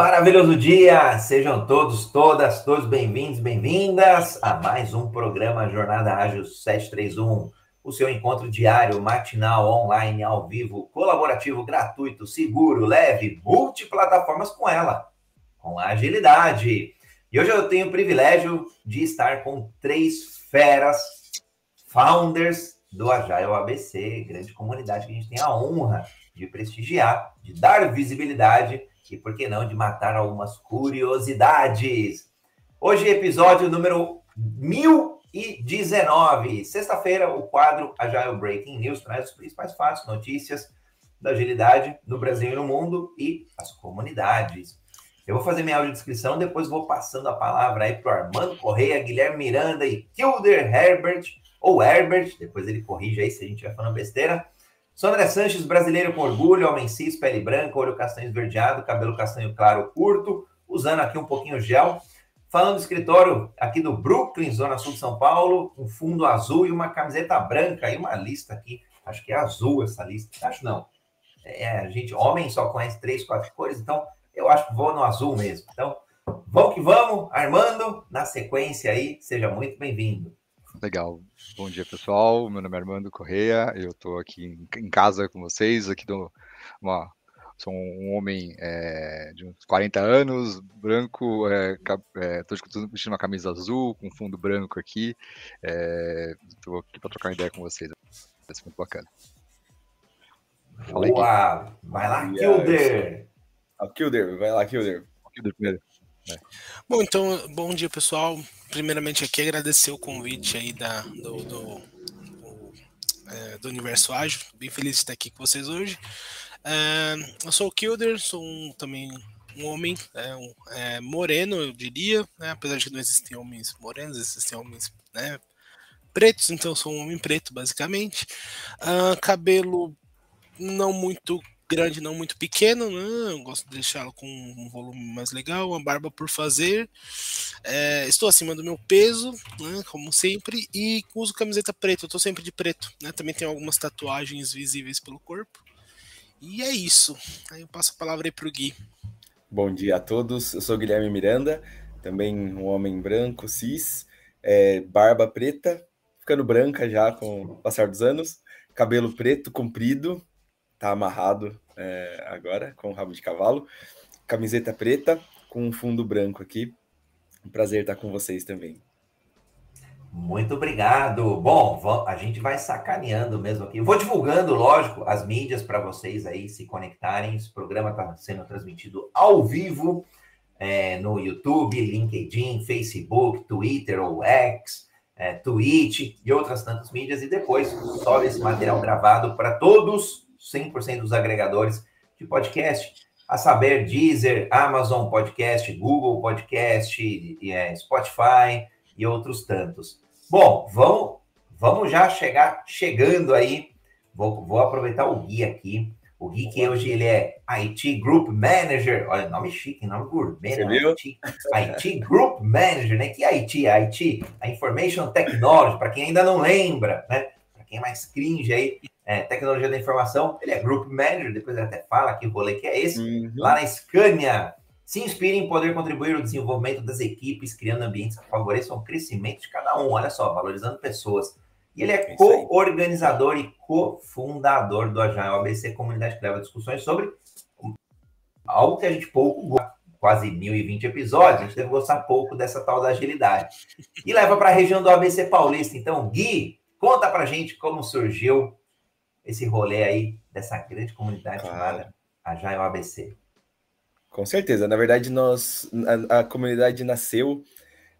Maravilhoso dia! Sejam todos, todas, todos bem-vindos, bem-vindas a mais um programa Jornada Ágil 731, o seu encontro diário, matinal, online, ao vivo, colaborativo, gratuito, seguro, leve, multiplataformas com ela, com agilidade. E hoje eu tenho o privilégio de estar com três feras, founders do Agile ABC, grande comunidade que a gente tem a honra de prestigiar, de dar visibilidade e, por que não, de matar algumas curiosidades. Hoje, episódio número 1019. Sexta-feira, o quadro Agile Breaking News traz os principais fatos, notícias da agilidade no Brasil e no mundo e as comunidades. Eu vou fazer minha audiodescrição, depois vou passando a palavra aí para o Armando Correia, Guilherme Miranda e Kilder Herbert, ou Herbert, depois ele corrige aí se a gente estiver falando besteira. Sandra Sanches, brasileiro com orgulho, homem cis, pele branca, olho castanho esverdeado, cabelo castanho claro curto, usando aqui um pouquinho gel. Falando do escritório aqui do Brooklyn, Zona Sul de São Paulo, um fundo azul e uma camiseta branca e uma lista aqui. Acho que é azul essa lista. Acho não. É, a gente, homem só conhece três, quatro cores, então eu acho que vou no azul mesmo. Então, vamos que vamos, Armando, na sequência aí, seja muito bem-vindo. Legal. Bom dia, pessoal. Meu nome é Armando Correia. Eu estou aqui em casa com vocês. Aqui do, uma, sou um homem é, de uns 40 anos, branco. Estou é, é, vestindo uma camisa azul com fundo branco aqui. Estou aqui para trocar uma ideia com vocês. Vai ser muito bacana. Fala Boa! Vai lá, Kilder! Kilder, vai lá, Kilder. Kilder primeiro. É. Bom, então, bom dia, pessoal. Primeiramente, aqui agradecer o convite aí da, do, do, do, é, do Universo Ágil. Bem feliz de estar aqui com vocês hoje. É, eu sou o Kilder, sou um, também um homem é, um, é, moreno, eu diria, né? apesar de que não existem homens morenos, existem homens né, pretos, então eu sou um homem preto, basicamente. Uh, cabelo não muito grande, não muito pequeno, né? Eu gosto de deixá-lo com um volume mais legal, uma barba por fazer. É, estou acima do meu peso, né? Como sempre, e uso camiseta preta. Eu estou sempre de preto, né? Também tenho algumas tatuagens visíveis pelo corpo. E é isso. Aí eu passo a palavra aí pro Gui. Bom dia a todos. Eu sou Guilherme Miranda, também um homem branco, cis, é, barba preta, ficando branca já com o passar dos anos, cabelo preto comprido, tá amarrado é, agora com o rabo de cavalo, camiseta preta com um fundo branco aqui. Um prazer estar com vocês também. Muito obrigado. Bom, a gente vai sacaneando mesmo aqui. vou divulgando, lógico, as mídias para vocês aí se conectarem. Esse programa está sendo transmitido ao vivo é, no YouTube, LinkedIn, Facebook, Twitter ou X, é, Twitch e outras tantas mídias. E depois sobe esse material gravado para todos 100% dos agregadores de podcast, a saber, Deezer, Amazon Podcast, Google Podcast, é, Spotify e outros tantos. Bom, vamos, vamos já chegar chegando aí. Vou, vou aproveitar o Gui aqui. O Gui, que hoje ele é IT Group Manager. Olha, nome chique, nome gourmet. Né? IT, IT Group Manager, né? Que IT? IT, a Information Technology, para quem ainda não lembra, né? Para quem é mais cringe aí, é, tecnologia da informação, ele é Group Manager, depois ele até fala que rolê que é esse, uhum. lá na Scania. Se inspire em poder contribuir no desenvolvimento das equipes, criando ambientes que favoreçam o crescimento de cada um, olha só, valorizando pessoas. E ele é, é co-organizador e cofundador do Agile ABC, comunidade que leva discussões sobre algo que a gente pouco gosta, quase 1020 episódios, a gente deve gostar pouco dessa tal da agilidade. E leva para a região do ABC Paulista. Então, Gui, conta para gente como surgiu esse rolê aí dessa grande comunidade claro. chamada Agile ABC. Com certeza. Na verdade, nós a, a comunidade nasceu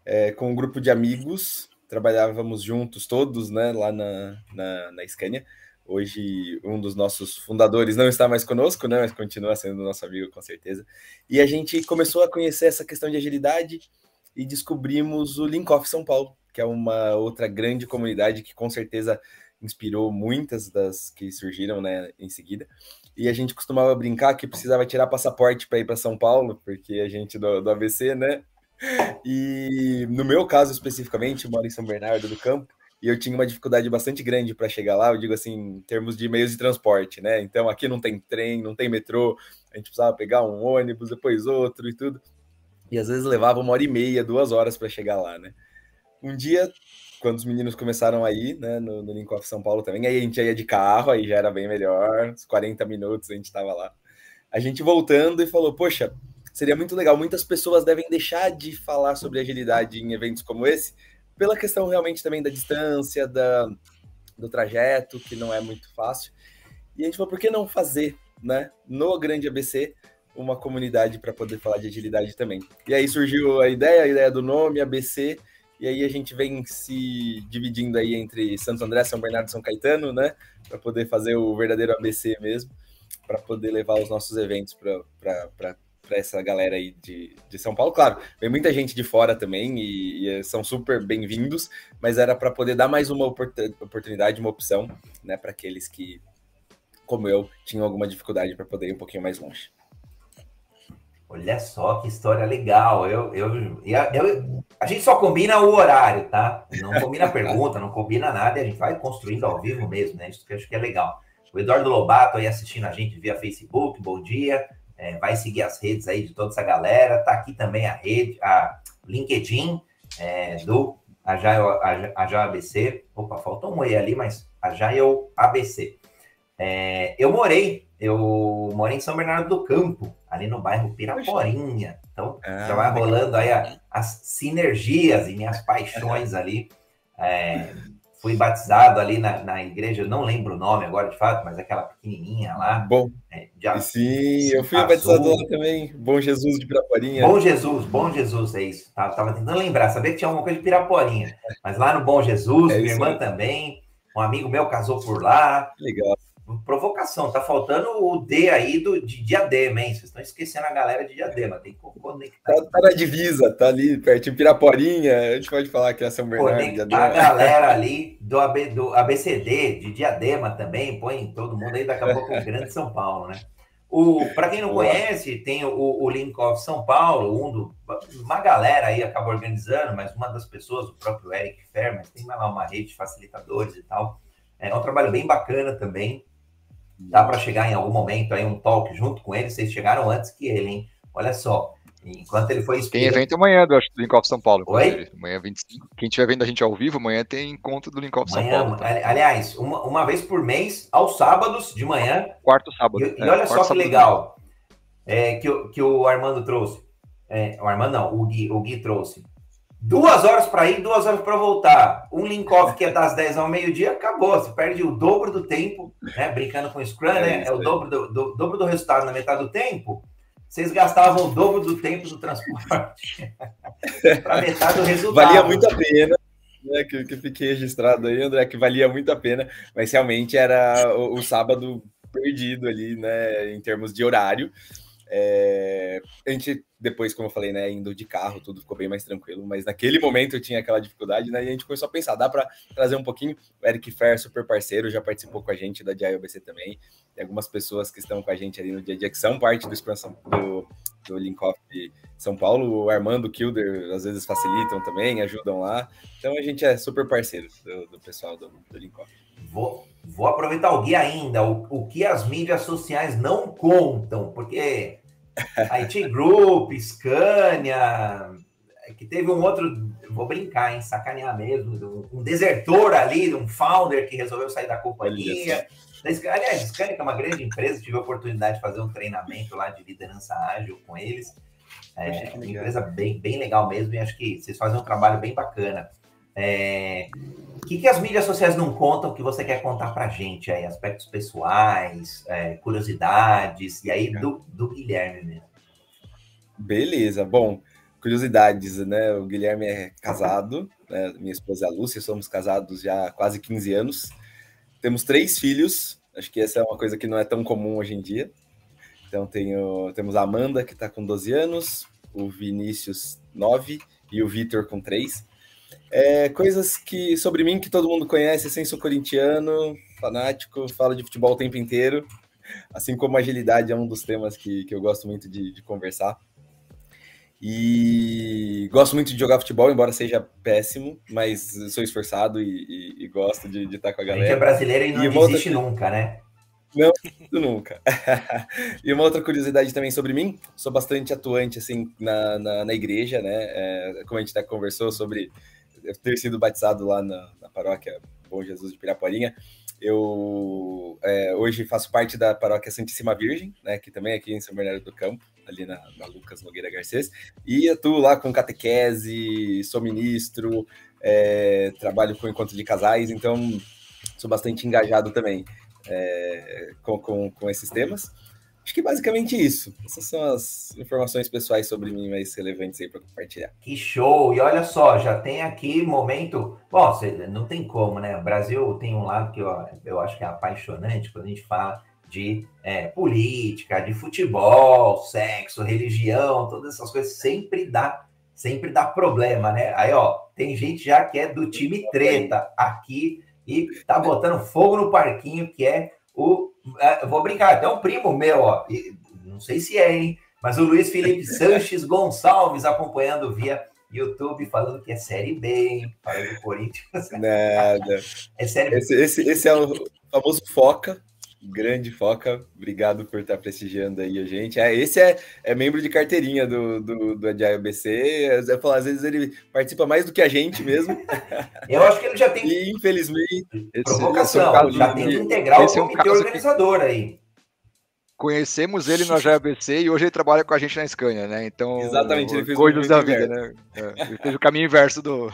é, com um grupo de amigos, trabalhávamos juntos todos, né, lá na, na, na Scania. Hoje, um dos nossos fundadores não está mais conosco, né, mas continua sendo nosso amigo, com certeza. E a gente começou a conhecer essa questão de agilidade e descobrimos o Linkoff São Paulo, que é uma outra grande comunidade que com certeza inspirou muitas das que surgiram né, em seguida. E a gente costumava brincar que precisava tirar passaporte para ir para São Paulo, porque a gente do, do ABC, né? E no meu caso especificamente, moro em São Bernardo do Campo, e eu tinha uma dificuldade bastante grande para chegar lá, eu digo assim, em termos de meios de transporte, né? Então aqui não tem trem, não tem metrô, a gente precisava pegar um ônibus, depois outro e tudo. E às vezes levava uma hora e meia, duas horas para chegar lá, né? Um dia, quando os meninos começaram a ir, né, no, no Link Off São Paulo também, aí a gente ia de carro, aí já era bem melhor, uns 40 minutos a gente estava lá. A gente voltando e falou, poxa, seria muito legal. Muitas pessoas devem deixar de falar sobre agilidade em eventos como esse, pela questão realmente também da distância, da, do trajeto, que não é muito fácil. E a gente falou, por que não fazer, né, no Grande ABC, uma comunidade para poder falar de agilidade também. E aí surgiu a ideia, a ideia do nome, ABC, e aí a gente vem se dividindo aí entre Santo André, São Bernardo e São Caetano, né, para poder fazer o verdadeiro ABC mesmo, para poder levar os nossos eventos para essa galera aí de, de São Paulo. Claro, vem muita gente de fora também e, e são super bem-vindos, mas era para poder dar mais uma oportunidade, uma opção, né, para aqueles que, como eu, tinham alguma dificuldade para poder ir um pouquinho mais longe. Olha só que história legal. Eu, eu, eu, a gente só combina o horário, tá? Não combina pergunta, não combina nada e a gente vai construindo ao vivo mesmo, né? Isso que eu acho que é legal. O Eduardo Lobato aí assistindo a gente via Facebook, bom dia. É, vai seguir as redes aí de toda essa galera. Tá aqui também a rede, a LinkedIn é, do Agile, ABC. Opa, faltou um E ali, mas Agile ABC. É, eu morei, eu morei em São Bernardo do Campo, ali no bairro Piraporinha. Então, ah, já vai rolando aí a, as sinergias e minhas paixões ali. É, fui batizado ali na, na igreja, não lembro o nome agora de fato, mas aquela pequenininha lá. Bom. É, de, sim, eu fui azul. batizado lá também. Bom Jesus de Piraporinha. Bom Jesus, Bom Jesus, é isso. Tava, tava tentando lembrar, sabia que tinha alguma coisa de Piraporinha. Mas lá no Bom Jesus, é minha irmã também, um amigo meu casou por lá. Legal provocação, tá faltando o D aí do, de diadema, hein? Vocês estão esquecendo a galera de diadema, tem que conectar. Tá, tá na divisa, tá ali perto de Piraporinha, a gente pode falar que é São Bernardo. Conectar a galera ali do, AB, do ABCD, de diadema também, põe todo mundo aí, daqui a pouco o Grande São Paulo, né? Para quem não conhece, tem o, o Link of São Paulo, um do, uma galera aí acaba organizando, mas uma das pessoas, o próprio Eric Fer, mas tem lá uma rede de facilitadores e tal. É um trabalho bem bacana também. Dá para chegar em algum momento aí um talk junto com ele. Vocês chegaram antes que ele, hein? Olha só. Enquanto ele foi Tem evento amanhã do, do Link São Paulo. Oi? Amanhã 25. Quem estiver vendo a gente ao vivo, amanhã tem encontro do Link São Paulo. Tá? Aliás, uma, uma vez por mês, aos sábados de manhã. Quarto sábado. E, é, e olha só que legal é, que, que o Armando trouxe. É, o Armando não, o Gui, o Gui trouxe. Duas horas para ir, duas horas para voltar. Um link-off que é das 10 ao meio-dia, acabou. Você perde o dobro do tempo, né? Brincando com o Scrum, é né? É o dobro do, do, dobro do resultado na metade do tempo. Vocês gastavam o dobro do tempo do transporte para metade do resultado. Valia muito a pena. Né, que, que fiquei registrado aí, André, que valia muito a pena, mas realmente era o, o sábado perdido ali, né, em termos de horário. É, a gente, depois, como eu falei, né, indo de carro, tudo ficou bem mais tranquilo, mas naquele momento eu tinha aquela dificuldade, né, e a gente começou a pensar, dá para trazer um pouquinho, o Eric Fer, super parceiro, já participou com a gente da DIOBC também, tem algumas pessoas que estão com a gente ali no dia a dia, que são parte do expansão do, do Linkoff São Paulo, o Armando Kilder, às vezes facilitam também, ajudam lá, então a gente é super parceiro do, do pessoal do, do Linkoff. Vou, vou aproveitar o guia ainda, o, o que as mídias sociais não contam, porque IT Group, Scania, que teve um outro, vou brincar, hein, sacanear mesmo, um desertor ali, um founder que resolveu sair da companhia. Aliás, Scania, que é uma grande empresa, tive a oportunidade de fazer um treinamento lá de liderança ágil com eles. É uma empresa bem, bem legal mesmo, e acho que vocês fazem um trabalho bem bacana. É, o que, que, as mídias sociais não contam que você quer contar para gente aí? Aspectos pessoais, é, curiosidades, e aí do, do Guilherme mesmo. Beleza, bom, curiosidades, né? O Guilherme é casado, né? minha esposa é a Lúcia, somos casados já há quase 15 anos. Temos três filhos, acho que essa é uma coisa que não é tão comum hoje em dia. Então tenho, temos a Amanda, que está com 12 anos, o Vinícius, 9, e o Vitor, com 3. É, coisas que sobre mim que todo mundo conhece, sem sou corintiano, fanático, falo de futebol o tempo inteiro, assim como agilidade é um dos temas que, que eu gosto muito de, de conversar. E gosto muito de jogar futebol, embora seja péssimo, mas sou esforçado e, e, e gosto de, de, estar com a galera. A gente é brasileiro e não e desiste outra... nunca, né? Não, nunca. e uma outra curiosidade também sobre mim, sou bastante atuante assim na, na, na igreja, né? É, como a gente até conversou sobre ter sido batizado lá na, na paróquia Bom Jesus de Piraporinha, eu é, hoje faço parte da paróquia Santíssima Virgem, né? Que também é aqui em São Bernardo do Campo, ali na, na Lucas Nogueira Garcês, e atuo lá com catequese, sou ministro, é, trabalho com encontro de casais, então sou bastante engajado também é, com, com, com, esses temas. Acho que basicamente isso. Essas são as informações pessoais sobre mim mais relevantes aí para compartilhar. Que show! E olha só, já tem aqui momento. Bom, não tem como, né? O Brasil tem um lado que eu, acho que é apaixonante quando a gente fala de é, política, de futebol, sexo, religião, todas essas coisas sempre dá, sempre dá problema, né? Aí, ó, tem gente já que é do time treta aqui e tá botando fogo no parquinho, que é o. É, vou brincar, até um primo meu, ó. Não sei se é, hein? Mas o Luiz Felipe Sanches Gonçalves acompanhando via YouTube, falando que é Série B, hein? Falando do Corinthians. Nada. É Série B. Esse, esse, esse é o famoso Foca, Grande Foca, obrigado por estar prestigiando aí a gente. É, esse é, é membro de carteirinha do, do, do Agile BC. Eu falo, às vezes ele participa mais do que a gente mesmo. Eu acho que ele já tem. E, infelizmente. Provocação, esse é já tem que integrar esse o comitê é um organizador que... aí. Conhecemos ele no Agile BC e hoje ele trabalha com a gente na Scania, né? Então. Exatamente, ele fez coisas da vida, né? É, ele fez o caminho inverso do.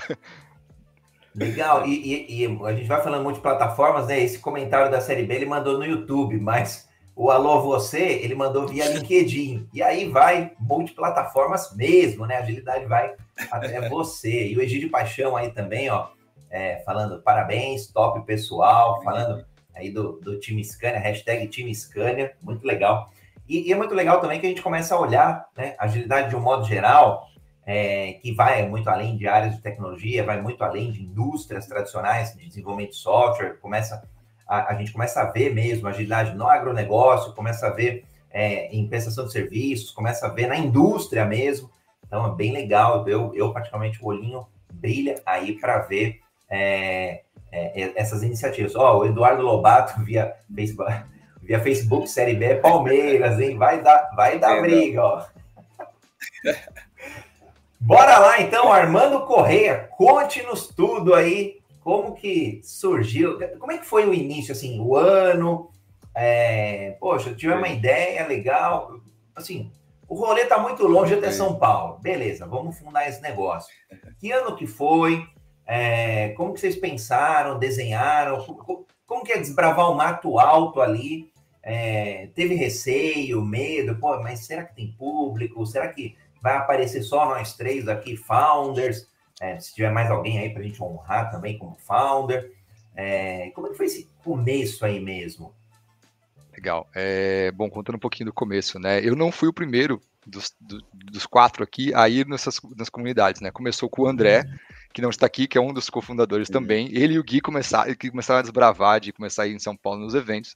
Legal, e, e, e, a gente vai falando muito de plataformas, né? Esse comentário da série B ele mandou no YouTube, mas o Alô Você ele mandou via LinkedIn. E aí vai multiplataformas mesmo, né? A agilidade vai até você. E o Egídio Paixão aí também, ó, é, falando parabéns, top pessoal, falando aí do, do time Scania, hashtag time Scania, muito legal. E, e, é muito legal também que a gente começa a olhar, né? Agilidade de um modo geral, é, que vai muito além de áreas de tecnologia, vai muito além de indústrias tradicionais de desenvolvimento de software, começa a, a gente começa a ver mesmo agilidade no agronegócio, começa a ver é, em prestação de serviços, começa a ver na indústria mesmo. Então é bem legal. Eu, eu praticamente o olhinho brilha aí para ver é, é, é, essas iniciativas. Ó, oh, o Eduardo Lobato via Facebook, via Facebook Série B é Palmeiras, hein? Vai dar, vai dar é, briga, ó. Bora lá então, Armando Correia, conte-nos tudo aí, como que surgiu, como é que foi o início, assim, o ano, é, poxa, tive uma ideia legal, assim, o rolê tá muito longe até São Paulo, beleza, vamos fundar esse negócio. Que ano que foi, é, como que vocês pensaram, desenharam, como, como que é desbravar o mato alto ali, é, teve receio, medo, pô, mas será que tem público, será que vai aparecer só nós três aqui, founders. É, se tiver mais alguém aí para a gente honrar também como founder. É, como é que foi esse começo aí mesmo? Legal. É, bom, contando um pouquinho do começo, né? Eu não fui o primeiro dos, do, dos quatro aqui a ir nessas nas comunidades, né? Começou com o André, que não está aqui, que é um dos cofundadores também. Ele e o Gui começaram, começaram a desbravar de começar a ir em São Paulo nos eventos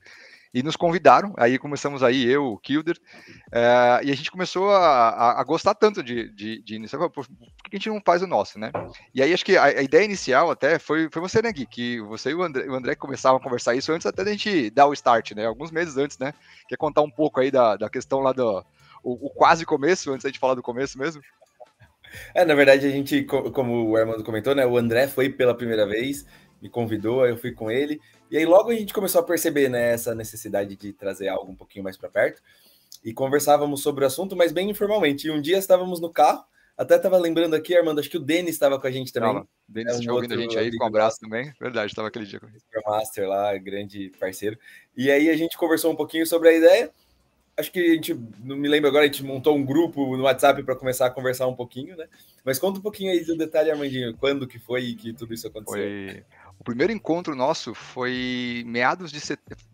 e nos convidaram. Aí começamos aí, eu, o Kilder, é, e a gente começou a, a, a gostar tanto de, de, de iniciar, por que a gente não faz o nosso, né? E aí acho que a, a, ideia inicial até foi, foi você, né, Gui? Que você e o André, o André começavam a conversar isso antes até da gente dar o start, né? Alguns meses antes, né? Quer contar um pouco aí da, da questão lá do o, o quase começo, antes da gente falar do começo mesmo? É, na verdade, a gente, como o Armando comentou, né? O André foi pela primeira vez, me convidou, eu fui com ele. E aí logo a gente começou a perceber né, essa necessidade de trazer algo um pouquinho mais para perto. E conversávamos sobre o assunto, mas bem informalmente. E um dia estávamos no carro, até estava lembrando aqui, Armando, acho que o Denis estava com a gente também. O Denis é um ouvindo a gente aí, com um abraço também. Verdade, estava aquele dia com o Master lá, grande parceiro. E aí a gente conversou um pouquinho sobre a ideia. Acho que a gente, não me lembro agora, a gente montou um grupo no WhatsApp para começar a conversar um pouquinho, né? Mas conta um pouquinho aí do detalhe, Armandinho, quando que foi que tudo isso aconteceu. Foi o primeiro encontro nosso foi meados de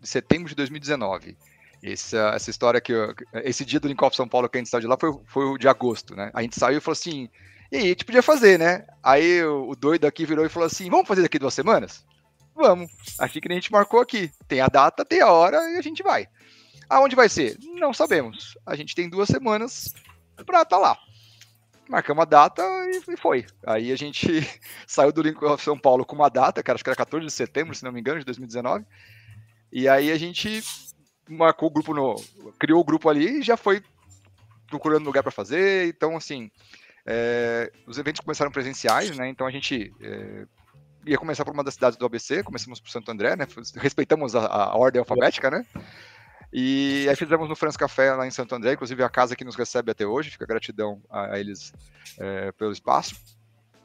setembro de 2019. Essa, essa história que eu, esse dia do Lincoln São Paulo que a gente saiu de lá foi, foi o de agosto, né? A gente saiu e falou assim: e aí, a gente podia fazer, né? Aí o, o doido aqui virou e falou assim: vamos fazer daqui duas semanas? Vamos. Assim que a gente marcou aqui. Tem a data, tem a hora e a gente vai. Aonde vai ser? Não sabemos. A gente tem duas semanas para estar tá lá marcamos a data e, foi. Aí a gente saiu do Lincoln of São Paulo com uma data, cara, acho que era 14 de setembro, se não me engano, de 2019. E aí a gente marcou o grupo no. criou o grupo ali e já foi procurando lugar para fazer. Então, assim, é, os eventos começaram presenciais, né? Então a gente é, ia começar por uma das cidades do ABC, começamos por Santo André, né? Respeitamos a, a ordem alfabética, né? E aí fizemos no France Café lá em Santo André, inclusive a casa que nos recebe até hoje, fica gratidão a, a eles é, pelo espaço.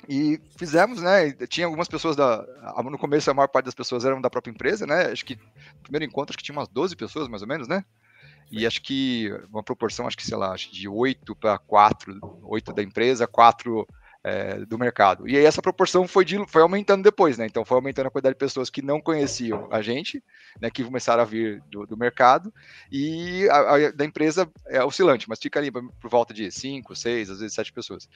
E fizemos, né? Tinha algumas pessoas da. No começo, a maior parte das pessoas eram da própria empresa, né? Acho que no primeiro encontro, acho que tinha umas 12 pessoas, mais ou menos, né? E acho que uma proporção, acho que, sei lá, de 8 para 4, 8 da empresa, 4 é, do mercado. E aí essa proporção foi, de, foi aumentando depois, né? Então foi aumentando a quantidade de pessoas que não conheciam a gente, né? Que começaram a vir do, do mercado, e a, a, da empresa é oscilante, mas fica ali por volta de 5, 6, às vezes 7 pessoas.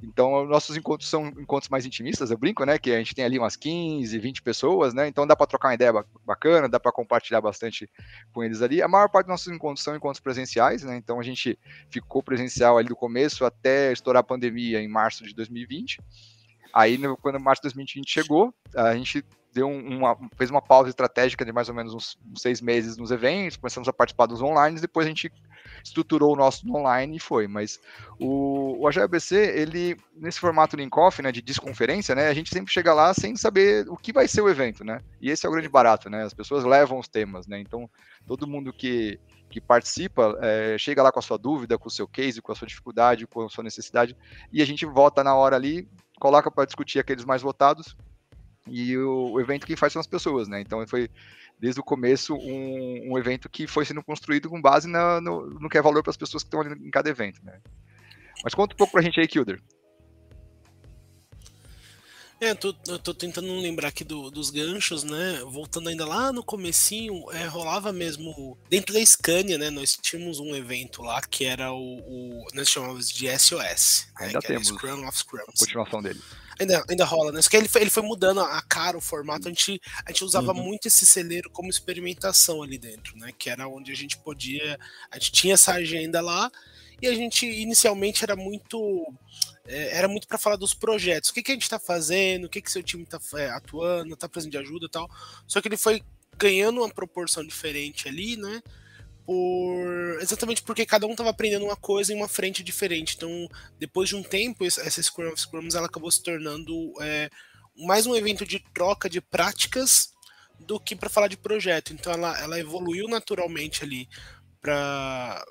Então nossos encontros são encontros mais intimistas, eu brinco, né? Que a gente tem ali umas 15, 20 pessoas, né? Então dá para trocar uma ideia bacana, dá para compartilhar bastante com eles ali. A maior parte dos nossos encontros são encontros presenciais, né? Então a gente ficou presencial ali do começo até estourar a pandemia em março de 2020 2020. Aí, no, quando março de 2020 chegou, a gente deu uma, fez uma pausa estratégica de mais ou menos uns, uns, seis meses nos eventos, começamos a participar dos online, depois a gente estruturou o nosso online e foi. Mas o, o AGBC, ele, nesse formato Linkoff, né, de desconferência, né, a gente sempre chega lá sem saber o que vai ser o evento, né? E esse é o grande barato, né? As pessoas levam os temas, né? Então, todo mundo que que participa, é, chega lá com a sua dúvida, com o seu case, com a sua dificuldade, com a sua necessidade, e a gente volta na hora ali, coloca para discutir aqueles mais votados, e o, o, evento que faz são as pessoas, né? Então foi desde o começo um, um evento que foi sendo construído com base na, no, no que é valor para as pessoas que estão ali em cada evento, né? Mas conta um pouco para a gente aí, Kilder. É, tô, eu tô tentando lembrar aqui do, dos ganchos, né? Voltando ainda lá no comecinho, é, rolava mesmo. Dentro da Scania, né? Nós tínhamos um evento lá que era o. o nós chamávamos de SOS. Né, ainda temos. Scrum of Scrums. Continuação dele. Ainda, ainda rola, né? Só que ele foi, ele foi mudando a cara, o formato. A gente, a gente usava uhum. muito esse celeiro como experimentação ali dentro, né? Que era onde a gente podia. A gente tinha essa agenda lá e a gente inicialmente era muito é, era muito para falar dos projetos. O que, que a gente está fazendo, o que, que seu time está é, atuando, está precisando de ajuda e tal. Só que ele foi ganhando uma proporção diferente ali, né? Por... Exatamente porque cada um estava aprendendo uma coisa em uma frente diferente. Então, depois de um tempo, essa Scrum of Scrums ela acabou se tornando é, mais um evento de troca de práticas do que para falar de projeto. Então, ela, ela evoluiu naturalmente ali para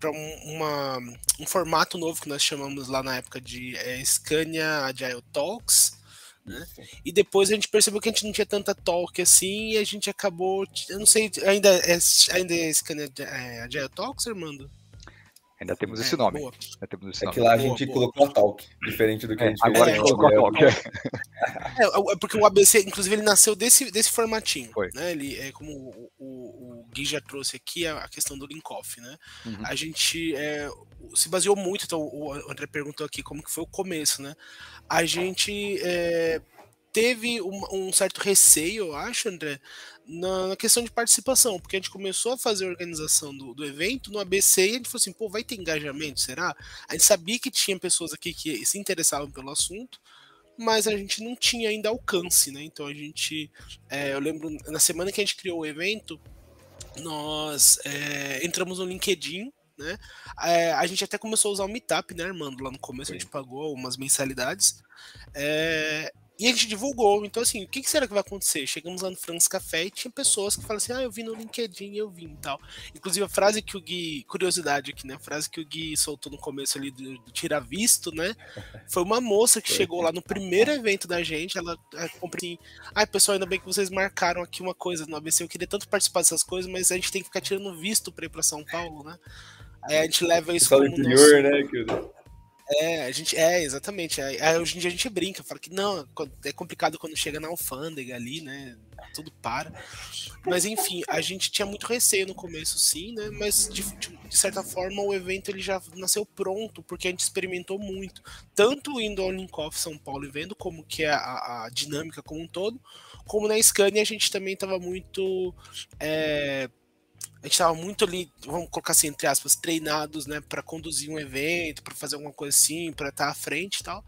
para um, um formato novo que nós chamamos lá na época de é, Scania Agile Talks. Né? E depois a gente percebeu que a gente não tinha tanta talk assim e a gente acabou. Eu não sei, ainda é, ainda é Scania é, Agile Talks, Armando? Ainda temos esse é, nome. Ainda temos esse é nome. que lá a gente boa, colocou boa. a Talk, diferente do que é, a gente Agora a gente colocou a Talk. É, é, porque o ABC, inclusive, ele nasceu desse, desse formatinho. Foi. Né? Ele, é como o, o, o Gui já trouxe aqui, a, questão do link-off. Né? Uhum. A gente é, se baseou muito, então o André perguntou aqui como que foi o começo. Né? A gente é, teve um, um, certo receio, eu acho, André, na, na, questão de participação, porque a gente começou a fazer a organização do, do, evento no ABC e a gente falou assim, pô, vai ter engajamento, será? A gente sabia que tinha pessoas aqui que se interessavam pelo assunto, mas a gente não tinha ainda alcance, né? Então a gente, é, eu lembro, na semana que a gente criou o evento, nós é, entramos no LinkedIn, né? É, a gente até começou a usar o Meetup, né, Armando? Lá no começo a gente pagou umas mensalidades. É, e a gente divulgou. Então, assim, o que, será que vai acontecer? Chegamos lá no France Café e tinha pessoas que falam assim: ah, eu vi no LinkedIn, eu vi e tal. Inclusive, a frase que o Gui, curiosidade aqui, né? A frase que o Gui soltou no começo ali do, do Tira Visto, né? Foi uma moça que chegou lá no primeiro evento da gente. Ela comprou assim: ai, ah, pessoal, ainda bem que vocês marcaram aqui uma coisa no ABC. Eu queria tanto participar dessas coisas, mas a gente tem que ficar tirando visto pra ir pra São Paulo, né? Aí a gente leva isso como. Interior, nosso... né, que é, a gente, é, exatamente. Aí, hoje em dia a gente brinca, fala que não, é complicado quando chega na alfândega ali, né? Tudo para. Mas enfim, a gente tinha muito receio no começo, sim, né? Mas de, de certa forma o evento ele já nasceu pronto, porque a gente experimentou muito. Tanto indo ao Linkoff São Paulo e vendo como que é a, a dinâmica como um todo, como na Scania a gente também estava muito. É, a gente estava muito ali, vamos colocar assim, entre aspas, treinados, né, para conduzir um evento, para fazer alguma coisa assim, para estar tá à frente e tal.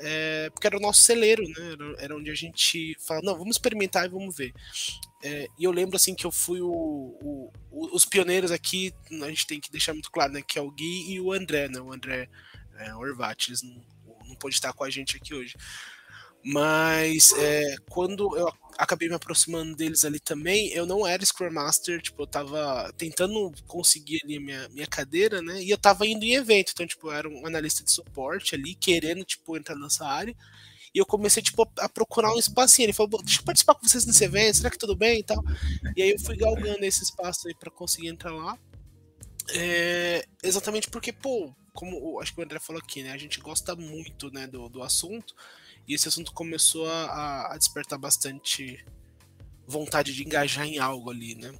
É, porque era o nosso celeiro, né? Era, era, onde a gente fala, não, vamos experimentar e vamos ver. É, e eu lembro assim que eu fui o, o, os pioneiros aqui, a gente tem que deixar muito claro, né? Que é o Gui e o André, né? O André é, Orvat, eles não, não pode estar com a gente aqui hoje. Mas é, quando eu acabei me aproximando deles ali também, eu não era Scrum Master, tipo, eu tava tentando conseguir ali minha, minha cadeira, né? E eu tava indo em evento, então, tipo, eu era um analista de suporte ali, querendo, tipo, entrar nessa área. E eu comecei, tipo, a procurar um espacinho. Ele falou, deixa eu participar com vocês nesse evento, será que tudo bem e tal? E aí eu fui galgando esse espaço aí pra conseguir entrar lá. É, exatamente porque, pô, como acho que o André falou aqui, né? A gente gosta muito né, do, do assunto. E esse assunto começou a, a despertar bastante vontade de engajar em algo ali, né?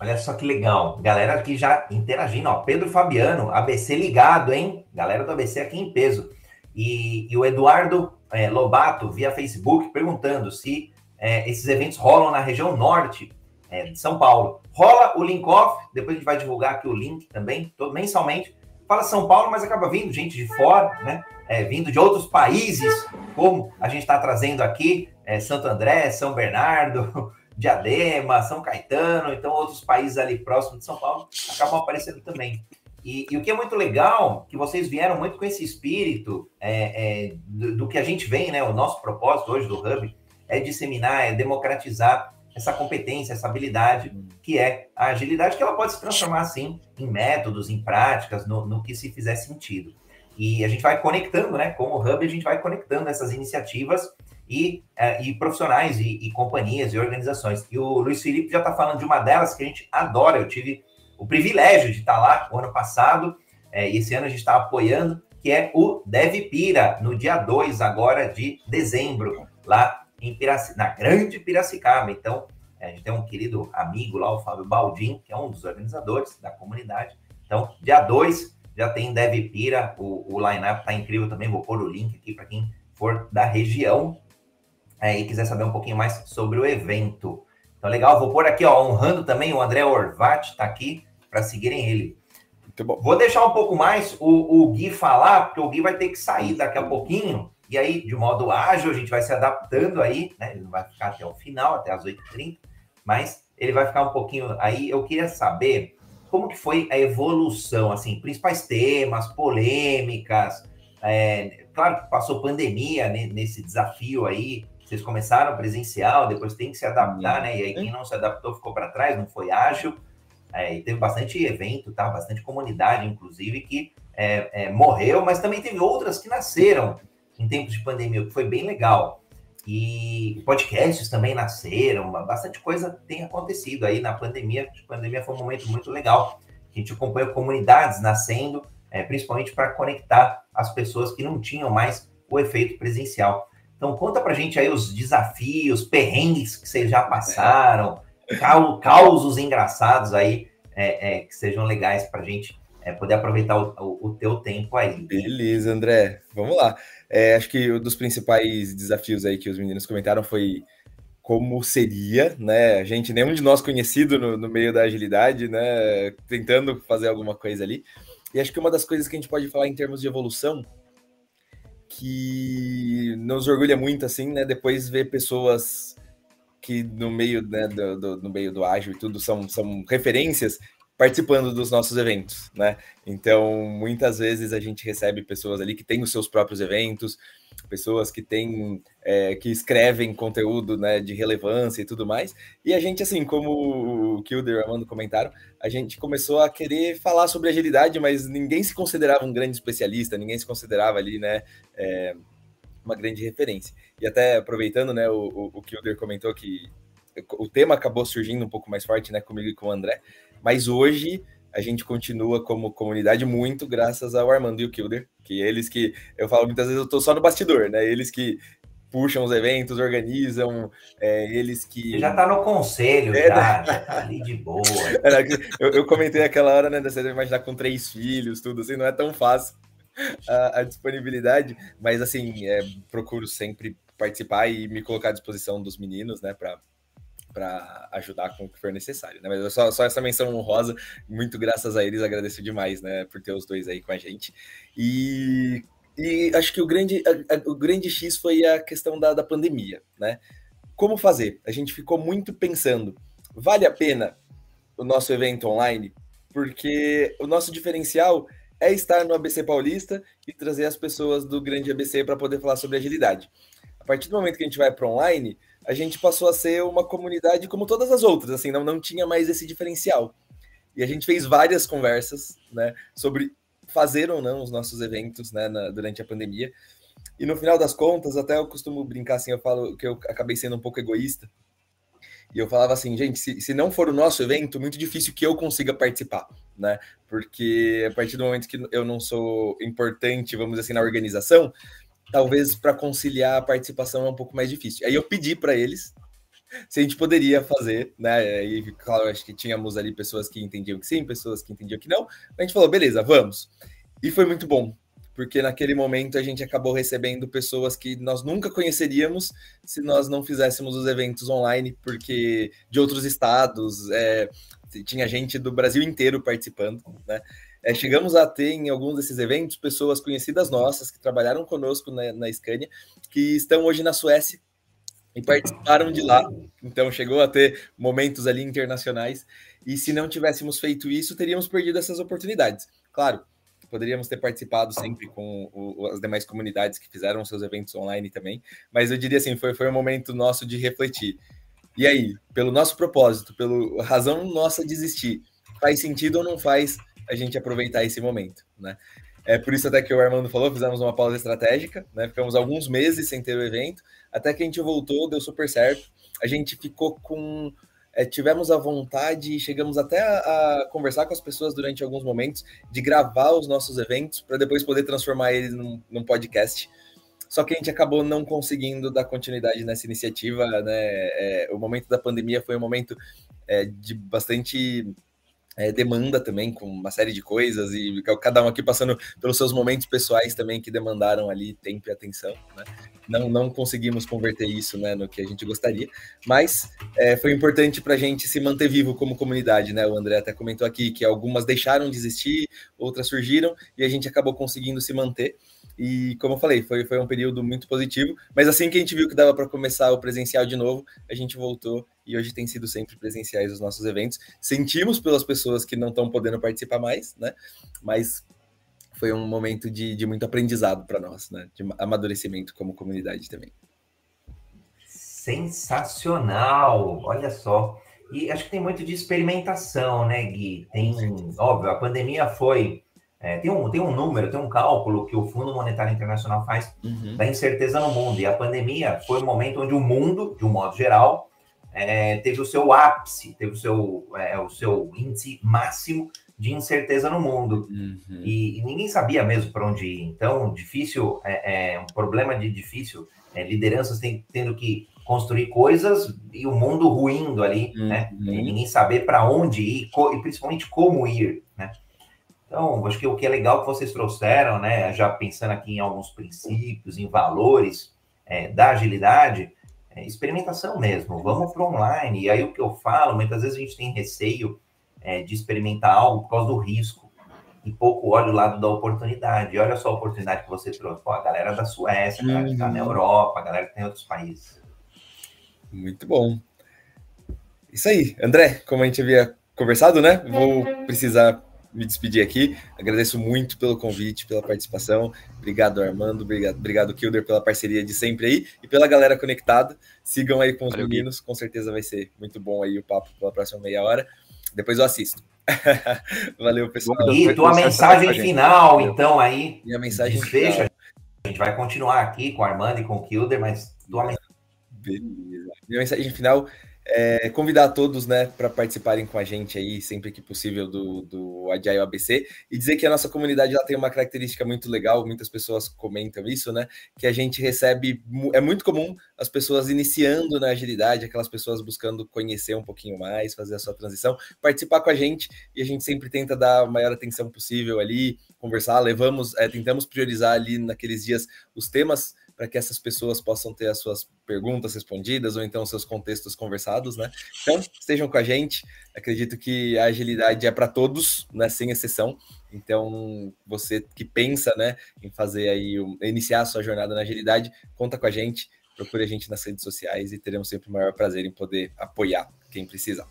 Olha só que legal. Galera aqui já interagindo. Ó, Pedro Fabiano, ABC ligado, hein? Galera do ABC aqui em peso. E, e o Eduardo é, Lobato, via Facebook, perguntando se é, esses eventos rolam na região norte é, de São Paulo. Rola o link off, depois a gente vai divulgar aqui o link também, todo, mensalmente fala São Paulo, mas acaba vindo gente de fora, né? É, vindo de outros países, como a gente está trazendo aqui, é, Santo André, São Bernardo, Diadema, São Caetano, então outros países ali próximos de São Paulo acabam aparecendo também. E, e o que é muito legal, que vocês vieram muito com esse espírito é, é, do, do, que a gente vem, né? O nosso propósito hoje do Hub é disseminar, é democratizar essa competência, essa habilidade que é a agilidade, que ela pode se transformar, assim, em métodos, em práticas, no, no que se fizer sentido. E a gente vai conectando, né? Com o Hub, a gente vai conectando essas iniciativas e, uh, e profissionais e, e, companhias e organizações. E o Luiz Felipe já está falando de uma delas que a gente adora. Eu tive o privilégio de estar tá lá o ano passado, é, e esse ano a gente está apoiando, que é o DevPira, no dia 2 agora de dezembro, lá em Pirac... na grande Piracicaba. Então, a gente tem um querido amigo lá, o Fábio Baldin, que é um dos organizadores da comunidade. Então, dia 2 já tem Dev Pira, o, o line-up tá incrível também. Vou pôr o link aqui para quem for da região é, e quiser saber um pouquinho mais sobre o evento. Então, legal, vou pôr aqui, ó, honrando também o André Orvat, tá aqui, para seguirem ele. Vou deixar um pouco mais o, o Gui falar, porque o Gui vai ter que sair daqui a pouquinho. E aí, de modo ágil, a gente vai se adaptando aí, né? Ele não vai ficar até o final, até as 8h30, mas ele vai ficar um pouquinho aí. Eu queria saber como que foi a evolução, assim, principais temas, polêmicas. É, claro que passou pandemia né, nesse desafio aí. Vocês começaram presencial, depois tem que se adaptar, né? E aí quem não se adaptou ficou para trás, não foi ágil. É, e teve bastante evento, tá? Bastante comunidade, inclusive, que é, é, morreu, mas também teve outras que nasceram em tempos de pandemia, que foi bem legal. E podcasts também nasceram, bastante coisa tem acontecido aí na pandemia. A pandemia foi um momento muito legal. A gente acompanha comunidades nascendo, é, principalmente para conectar as pessoas que não tinham mais o efeito presencial. Então, conta para gente aí os desafios, perrengues que vocês já passaram, causos engraçados aí, é, é, que sejam legais para a gente é, poder aproveitar o, o, o, teu tempo aí. Beleza, André. Vamos lá. É, acho que um dos principais desafios aí que os meninos comentaram foi como seria, né? A gente, nenhum de nós conhecido no, no, meio da agilidade, né? Tentando fazer alguma coisa ali. E acho que uma das coisas que a gente pode falar em termos de evolução, que nos orgulha muito, assim, né? Depois ver pessoas que no meio, né, do, do, no meio do ágil e tudo são, são referências participando dos nossos eventos, né? Então, muitas vezes a gente recebe pessoas ali que têm os seus próprios eventos, pessoas que têm, é, que escrevem conteúdo, né, de relevância e tudo mais. E a gente, assim, como o Kilder e o Armando comentaram, a gente começou a querer falar sobre agilidade, mas ninguém se considerava um grande especialista, ninguém se considerava ali, né, é, uma grande referência. E até aproveitando, né, o, o, o Kilder comentou que o tema acabou surgindo um pouco mais forte, né, comigo e com o André, mas hoje a gente continua como comunidade muito graças ao Armando e o Kilder, que eles que eu falo muitas vezes eu tô só no bastidor, né? Eles que puxam os eventos, organizam, é, eles que. Você já tá no conselho, é, já, já tá ali de boa. eu, eu, comentei aquela hora, né? Você imaginar com três filhos, tudo assim, não é tão fácil a, a disponibilidade, mas assim, é, procuro sempre participar e me colocar à disposição dos meninos, né, para para ajudar com o que for necessário, né? Mas só, só essa menção honrosa, muito graças a eles, agradeço demais, né, por ter os dois aí com a gente. E E acho que o grande, a, a, o grande X foi a questão da, da pandemia, né? Como fazer? A gente ficou muito pensando, vale a pena o nosso evento online? Porque o nosso diferencial é estar no ABC Paulista e trazer as pessoas do grande ABC para poder falar sobre agilidade. A partir do momento que a gente vai para online, a gente passou a ser uma comunidade como todas as outras, assim, não, não tinha mais esse diferencial. E a gente fez várias conversas, né, sobre fazer ou não os nossos eventos, né, na, durante a pandemia. E no final das contas, até eu costumo brincar assim, eu falo que eu acabei sendo um pouco egoísta. E eu falava assim, gente, se, se não for o nosso evento, muito difícil que eu consiga participar, né? Porque a partir do momento que eu não sou importante, vamos dizer assim, na organização, talvez para conciliar a participação é um pouco mais difícil. Aí eu pedi para eles se a gente poderia fazer, né? E claro, acho que tínhamos ali pessoas que entendiam que sim, pessoas que entendiam que não. A gente falou, beleza, vamos. E foi muito bom, porque naquele momento a gente acabou recebendo pessoas que nós nunca conheceríamos se nós não fizéssemos os eventos online, porque de outros estados, é, tinha gente do Brasil inteiro participando, né? É, chegamos a ter em alguns desses eventos pessoas conhecidas nossas que trabalharam conosco na, na Scania, que estão hoje na Suécia e participaram de lá. Então chegou a ter momentos ali internacionais. E se não tivéssemos feito isso, teríamos perdido essas oportunidades. Claro, poderíamos ter participado sempre com o, as demais comunidades que fizeram seus eventos online também. Mas eu diria assim, foi, foi um momento nosso de refletir. E aí, pelo nosso propósito, pela razão nossa de existir, faz sentido ou não faz a gente aproveitar esse momento, né? É por isso até que o Armando falou, fizemos uma pausa estratégica, né? Ficamos alguns meses sem ter o evento, até que a gente voltou, deu super certo. A gente ficou com. É, tivemos a vontade chegamos até a, a, conversar com as pessoas durante alguns momentos de gravar os nossos eventos para depois poder transformar eles num, num, podcast. Só que a gente acabou não conseguindo dar continuidade nessa iniciativa. Né? É, o momento da pandemia foi um momento é, de bastante é, demanda também, com uma série de coisas, e cada um aqui passando pelos seus momentos pessoais também que demandaram ali tempo e atenção, né? Não, não conseguimos converter isso né, no que a gente gostaria, mas é, foi importante para a gente se manter vivo como comunidade, né? O André até comentou aqui que algumas deixaram de existir, outras surgiram, e a gente acabou conseguindo se manter. E como eu falei, foi, foi um período muito positivo. Mas assim que a gente viu que dava para começar o presencial de novo, a gente voltou e hoje tem sido sempre presenciais os nossos eventos. Sentimos pelas pessoas que não estão podendo participar mais, né? Mas foi um momento de, de muito aprendizado para nós, né? De amadurecimento como comunidade também. Sensacional! Olha só. E acho que tem muito de experimentação, né, Gui? Tem, óbvio, a pandemia foi é, tem, um, tem um número, tem um cálculo que o Fundo Monetário Internacional faz uhum. da incerteza no mundo. E a pandemia foi o momento onde o mundo, de um modo geral, é, teve o seu ápice, teve o seu, é, o seu índice máximo de incerteza no mundo. Uhum. E, e, ninguém sabia mesmo para onde ir. Então, difícil, é, é um problema de difícil, é, lideranças tem, tendo que construir coisas e o mundo ruindo ali, né? uhum. né? E ninguém saber para onde ir e principalmente como ir, né? Então, acho que o que é legal que vocês trouxeram, né, já pensando aqui em alguns princípios, em valores é, da agilidade, é experimentação mesmo. Vamos para online. E aí o que eu falo, muitas vezes a gente tem receio é, de experimentar algo por causa do risco e pouco olha o lado da oportunidade. E olha só a oportunidade que você trouxe. Pô, a galera da Suécia, a galera que está na uhum. Europa, a galera que tem outros países. Muito bom. Isso aí, André, como a gente havia conversado, né? Vou precisar me despedir aqui. Agradeço muito pelo convite, pela participação. Obrigado, Armando. Obrigado, obrigado Kilder, pela parceria de sempre aí e pela galera conectada. Sigam aí com os Valeu, meninos, com certeza vai ser muito bom aí o papo pela próxima meia hora. Depois eu assisto. Valeu, pessoal. E tua mensagem final, então, aí. Minha mensagem fecha. Final. A gente vai continuar aqui com o Armando e com o Kilder, mas tua mensagem. Beleza. Minha mensagem final é, convidar todos, né, para participarem com a gente aí, sempre que possível, do, do Agile ABC, e dizer que a nossa comunidade ela tem uma característica muito legal, muitas pessoas comentam isso, né, que a gente recebe, é muito comum as pessoas iniciando na agilidade, aquelas pessoas buscando conhecer um pouquinho mais, fazer a sua transição, participar com a gente, e a gente sempre tenta dar a maior atenção possível ali, conversar, levamos, é, tentamos priorizar ali naqueles dias os temas para que essas pessoas possam ter as suas perguntas respondidas ou então seus contextos conversados, né? Então, estejam com a gente. Acredito que a agilidade é para todos, né, sem exceção. Então, você que pensa, né, em fazer aí iniciar a sua jornada na agilidade, conta com a gente, procure a gente nas redes sociais e teremos sempre o maior prazer em poder apoiar quem precisar.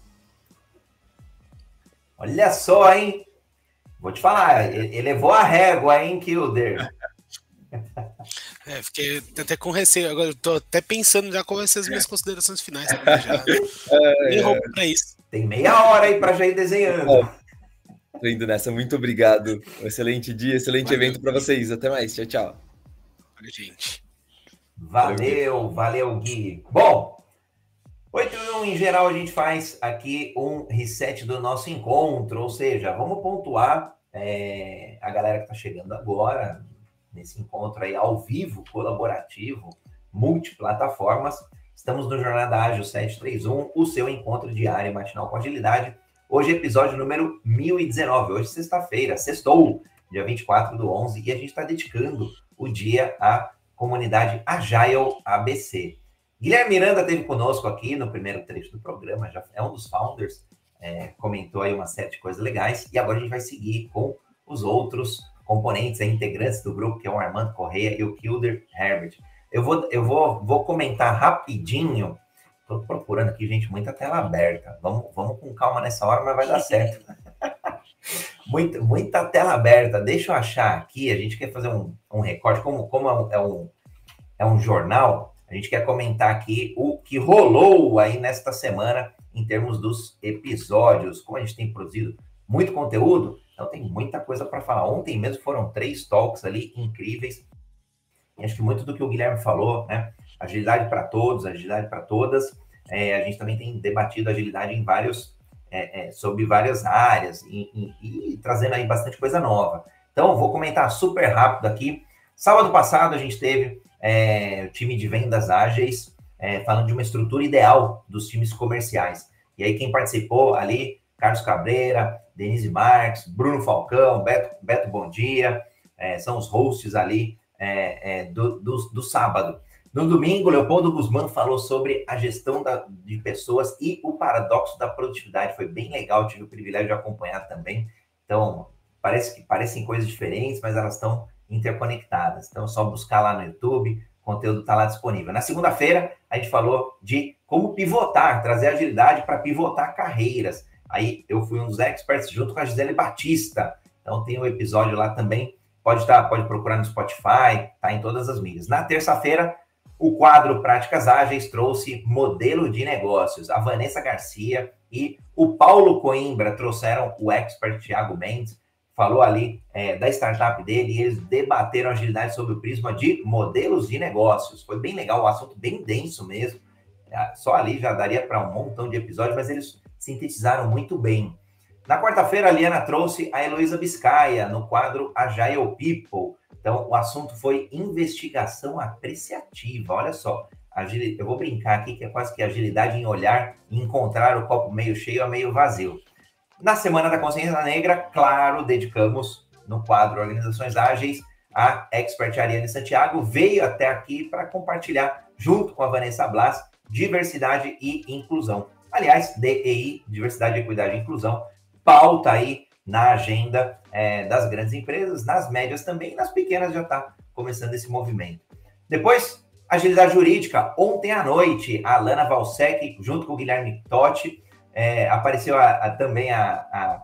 Olha só, hein? Vou te falar, elevou a régua, hein, Kilder? É, fiquei até com receio. Agora eu tô até pensando já quais vão ser as minhas considerações finais. Já. Nem roubo pra isso. Tem meia hora aí para já ir desenhando. Tô indo nessa. Muito obrigado. Um excelente dia, excelente valeu, evento para vocês. Até mais. Tchau, tchau. Valeu, gente. Valeu, valeu, Gui. Bom, 8 e 1, em geral, a gente faz aqui um reset do nosso encontro, ou seja, vamos pontuar é, a galera que está chegando agora, nesse encontro aí ao vivo, colaborativo, multiplataformas. Estamos no Jornada Ágil 731, o seu encontro diário matinal com agilidade. Hoje, episódio número 1019, hoje sexta-feira, sextou, dia 24 do 11, e a gente está dedicando o dia à comunidade Agile ABC. Guilherme Miranda esteve conosco aqui no primeiro trecho do programa, já é um dos founders, é, comentou aí uma série de coisas legais, e agora a gente vai seguir com os outros componentes, integrantes do grupo, que é o Armando Correia e o Kilder Herbert. Eu vou, eu vou, vou comentar rapidinho, estou procurando aqui, gente, muita tela aberta, vamos, vamos com calma nessa hora, mas vai dar certo. muita, muita tela aberta, deixa eu achar aqui, a gente quer fazer um, um recorte, como, como é um, é um jornal, a gente quer comentar aqui o que rolou aí nesta semana em termos dos episódios. Como a gente tem produzido muito conteúdo, então tem muita coisa para falar. Ontem mesmo foram três talks ali incríveis. E acho que muito do que o Guilherme falou, né? Agilidade para todos, agilidade para todas. É, a gente também tem debatido agilidade em vários, é, é, sobre várias áreas e, e, e trazendo aí bastante coisa nova. Então, vou comentar super rápido aqui. Sábado passado a gente teve é, o time de vendas ágeis, é, falando de uma estrutura ideal dos times comerciais. E aí, quem participou ali, Carlos Cabreira, Denise Marques, Bruno Falcão, Beto, Beto Bom Dia, é, são os hosts ali é, é, do, do, do, sábado. No domingo, Leopoldo Guzmán falou sobre a gestão da, de pessoas e o paradoxo da produtividade. Foi bem legal, tive o privilégio de acompanhar também. Então, parece que parecem coisas diferentes, mas elas estão interconectadas. Então, é só buscar lá no YouTube, o conteúdo está lá disponível. Na segunda-feira, a gente falou de como pivotar, trazer agilidade para pivotar carreiras. Aí eu fui um dos experts junto com a Gisele Batista. Então tem um episódio lá também. Pode estar, tá, pode procurar no Spotify, tá em todas as mídias. Na terça-feira, o quadro Práticas Ágeis trouxe modelo de negócios. A Vanessa Garcia e o Paulo Coimbra trouxeram o expert Thiago Mendes falou ali é, da startup dele e eles debateram agilidade sobre o prisma de modelos de negócios. Foi bem legal, o assunto bem denso mesmo. É, só ali já daria para um montão de episódios, mas eles sintetizaram muito bem. Na quarta-feira, a Liana trouxe a Heloísa Biscaia no quadro Agile People. Então, o assunto foi investigação apreciativa. Olha só, eu vou brincar aqui que é quase que agilidade em olhar e encontrar o copo meio cheio a meio vazio. Na Semana da Consciência Negra, claro, dedicamos no quadro Organizações Ágeis a expert Ariane Santiago, veio até aqui para compartilhar, junto com a Vanessa Blas, diversidade e inclusão. Aliás, DEI, diversidade, equidade e inclusão, pauta aí na agenda é, das grandes empresas, nas médias também, nas pequenas já está começando esse movimento. Depois, agilidade jurídica. Ontem à noite, a Lana Valsec, junto com o Guilherme Totti, é, apareceu a, a, também a, a,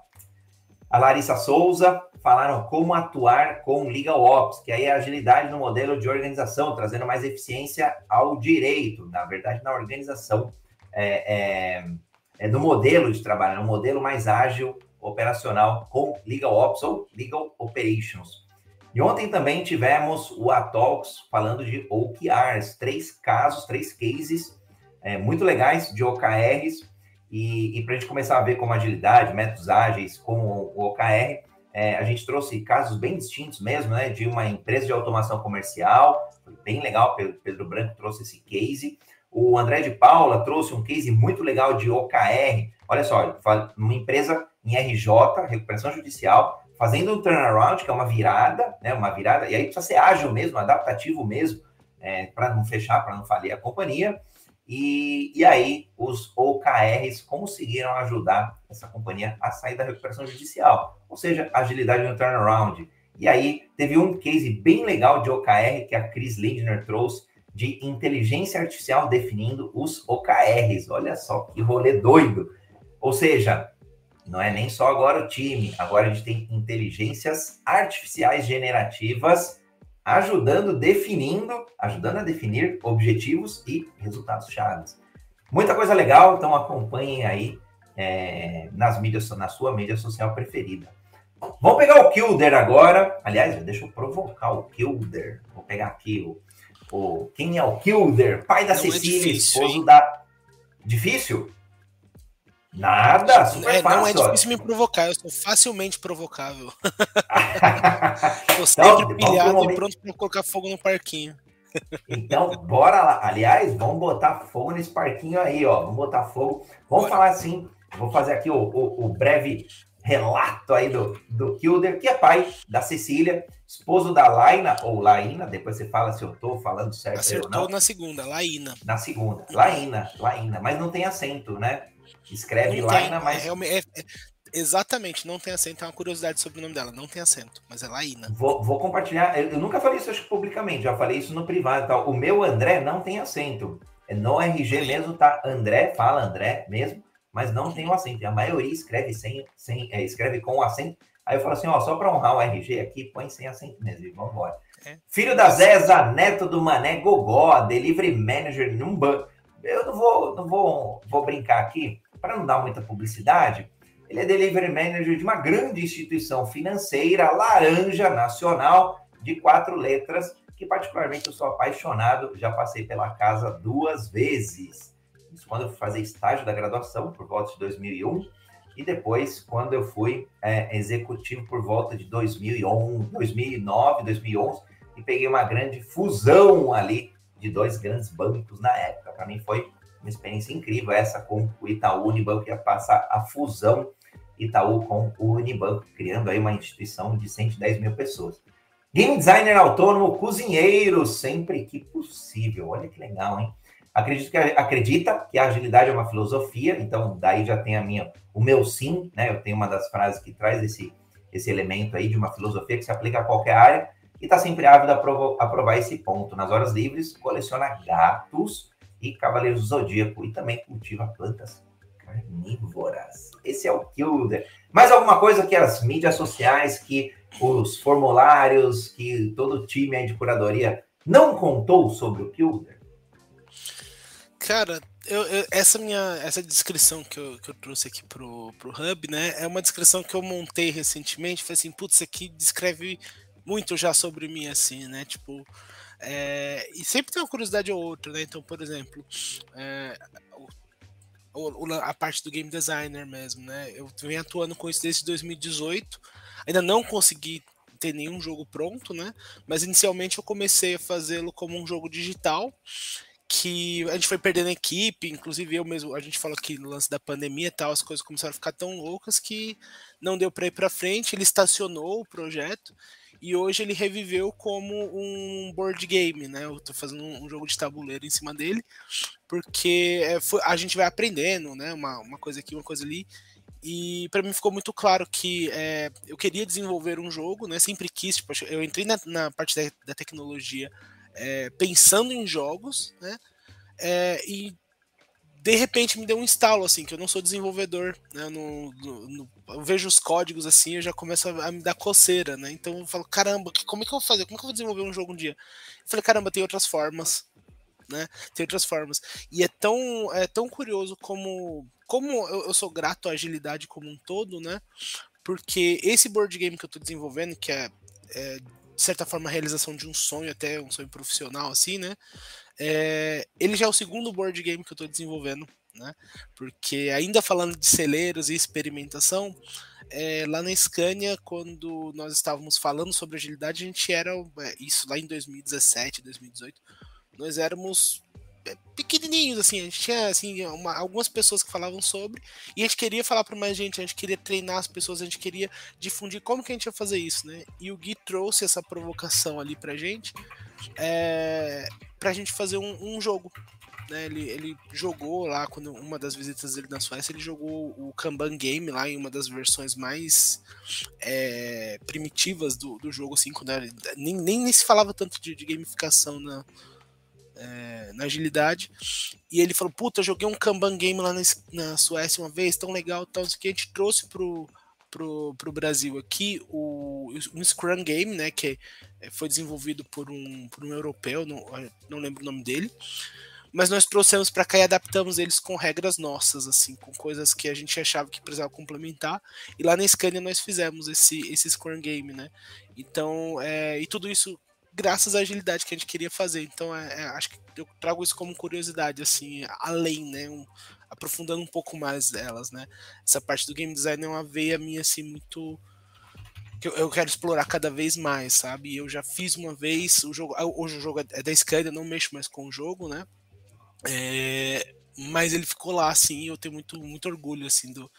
a, Larissa Souza, falaram como atuar com Legal Ops, que aí é agilidade no modelo de organização, trazendo mais eficiência ao direito, na verdade, na organização, é, é, é no modelo de trabalho, no modelo mais ágil, operacional, com Legal Ops ou Legal Operations. E ontem também tivemos o Atalks falando de OKRs, três casos, três cases é, muito legais de OKRs e, e para a gente começar a ver como agilidade, métodos ágeis, como o OKR, é, a gente trouxe casos bem distintos mesmo, né? De uma empresa de automação comercial, foi bem legal, Pedro Branco trouxe esse case. O André de Paula trouxe um case muito legal de OKR. Olha só, uma empresa em RJ, recuperação judicial, fazendo um turnaround, que é uma virada, né? Uma virada, e aí precisa ser ágil mesmo, adaptativo mesmo, é, para não fechar, para não falir a companhia. E, e aí os OKRs conseguiram ajudar essa companhia a sair da recuperação judicial, ou seja, agilidade no turnaround. E aí teve um case bem legal de OKR que a Chris Lindner trouxe de inteligência artificial definindo os OKRs. Olha só que rolê doido. Ou seja, não é nem só agora o time, agora a gente tem inteligências artificiais generativas ajudando, definindo, ajudando a definir objetivos e resultados chaves. Muita coisa legal, então acompanhem aí é, nas mídias, na sua mídia social preferida. Vamos pegar o Kilder agora. Aliás, deixa eu provocar o Kilder. Vou pegar aqui o, o quem é o Kilder? Pai da Não é Cecília, é esposo hein? da. Difícil? Nada, super é, fácil. Não é difícil me provocar, eu sou facilmente provocável. Estou sempre então, pilhado e pronto para colocar fogo no parquinho. Então, bora lá. Aliás, vamos botar fogo nesse parquinho aí, ó. Vamos botar fogo. Vamos bora. falar assim. Vou fazer aqui o, o, o, breve relato aí do, do Kilder, que é pai da Cecília, esposo da Laina, ou Laína, depois você fala se eu tô falando certo Acertou ou não. na segunda, Laína. Na segunda, Laína, Laína, mas não tem acento, né? Escreve não Laina, tem, mas. É, é, é, exatamente, não tem acento. É uma curiosidade sobre o nome dela. Não tem acento, mas é Laína. Vou, vou compartilhar. Eu, eu, nunca falei isso acho, publicamente, já falei isso no privado tal. O meu André não tem acento. É no RG mesmo, tá? André, fala André mesmo, mas não tem o acento. A maioria escreve sem, sem é, escreve com o acento. Aí eu falo assim, ó, só para honrar o RG aqui, põe sem acento mesmo. Vamos embora. É. Filho da Zeza, neto do Mané Gogó, delivery manager num banco. Eu não vou, não vou, vou brincar aqui, para não dar muita publicidade, ele é delivery manager de uma grande instituição financeira, laranja nacional, de quatro letras, que particularmente eu sou apaixonado, já passei pela casa duas vezes. Isso quando eu fui fazer estágio da graduação, por volta de 2001, e depois quando eu fui é, executivo por volta de 2011, 2009, 2011, e peguei uma grande fusão ali de dois grandes bancos na época. Para mim foi uma experiência incrível essa com o Itaú Unibanco, que ia passar a fusão Itaú com o Unibanco, criando aí uma instituição de 110 mil pessoas. Game designer autônomo, cozinheiro, sempre que possível. Olha que legal, hein? Acredito que, acredita que a agilidade é uma filosofia, então daí já tem a minha, o meu sim, né? Eu tenho uma das frases que traz esse, esse elemento aí de uma filosofia que se aplica a qualquer área e está sempre ávido a provar, a provar esse ponto. Nas horas livres, coleciona gatos e Cavaleiros do Zodíaco, e também cultiva plantas carnívoras. Esse é o Kilder. Mais alguma coisa que as mídias sociais, que os formulários, que todo o time de curadoria não contou sobre o Kilder? Cara, eu, eu, essa minha essa descrição que eu, que eu trouxe aqui pro, pro Hub, né, é uma descrição que eu montei recentemente. Falei assim, putz, isso aqui descreve muito já sobre mim, assim, né? Tipo, é, e sempre tem uma curiosidade ou outra, né? Então, por exemplo, é, a parte do game designer mesmo, né? Eu venho atuando com isso desde 2018. Ainda não consegui ter nenhum jogo pronto, né? Mas inicialmente eu comecei a fazê-lo como um jogo digital que a gente foi perdendo equipe, inclusive eu mesmo, a gente falou que no lance da pandemia e tal, as coisas começaram a ficar tão loucas que não deu para ir para frente, ele estacionou o projeto e hoje ele reviveu como um board game, né? Eu tô fazendo um, jogo de tabuleiro em cima dele, porque é, a gente vai aprendendo, né? Uma, uma coisa aqui, uma coisa ali. E para mim ficou muito claro que é, eu queria desenvolver um jogo, né? Sempre quis, tipo, eu entrei na, na parte da, da tecnologia é, pensando em jogos, né? É, e de repente me deu um instalo, assim, que eu não sou desenvolvedor, né? No, no, no, eu vejo os códigos assim, eu já começo a, a, me dar coceira, né? Então eu falo, caramba, como é que eu vou fazer? Como é que eu vou desenvolver um jogo um dia? Eu falei, caramba, tem outras formas, né? Tem outras formas. E é tão, é tão curioso como, como eu, eu sou grato à agilidade como um todo, né? Porque esse board game que eu tô desenvolvendo, que é, é de certa forma a realização de um sonho, até um sonho profissional, assim, né? É, ele já é o segundo board game que eu estou desenvolvendo, né? Porque ainda falando de celeiros e experimentação, é, lá na Scania, quando nós estávamos falando sobre agilidade, a gente era, é, isso lá em 2017, 2018, nós éramos pequenininhos, assim, a gente tinha assim, uma, algumas pessoas que falavam sobre, e a gente queria falar para mais gente, a gente queria treinar as pessoas, a gente queria difundir como que a gente ia fazer isso, né? E o Gui trouxe essa provocação ali pra gente, é, pra gente fazer um, um jogo. Né, ele, ele jogou lá, quando uma das visitas dele na Suécia, ele jogou o Kanban Game lá em uma das versões mais é, primitivas do, do jogo, assim, quando nem, nem se falava tanto de, de gamificação na, é, na agilidade. E ele falou: Puta, joguei um Kanban game lá na, na Suécia uma vez, tão legal, tal, isso que a gente trouxe pro, pro, pro Brasil aqui o um Scrum Game, né? Que é, foi desenvolvido por um, por um europeu, não, não lembro o nome dele. Mas nós trouxemos para cá e adaptamos eles com regras nossas, assim, com coisas que a gente achava que precisava complementar. E lá na Scania nós fizemos esse, esse Scrum Game, né? Então, é, e tudo isso graças à agilidade que a gente queria fazer. Então, é, é, acho que eu trago isso como curiosidade, assim, além, né? Um, aprofundando um pouco mais delas, né? Essa parte do game design é uma veia minha, assim, muito. que eu, eu quero explorar cada vez mais, sabe? Eu já fiz uma vez, o jogo. Ah, hoje o jogo é da Scania, não mexo mais com o jogo, né? É, mas ele ficou lá, assim, e eu tenho muito, muito orgulho, assim, do,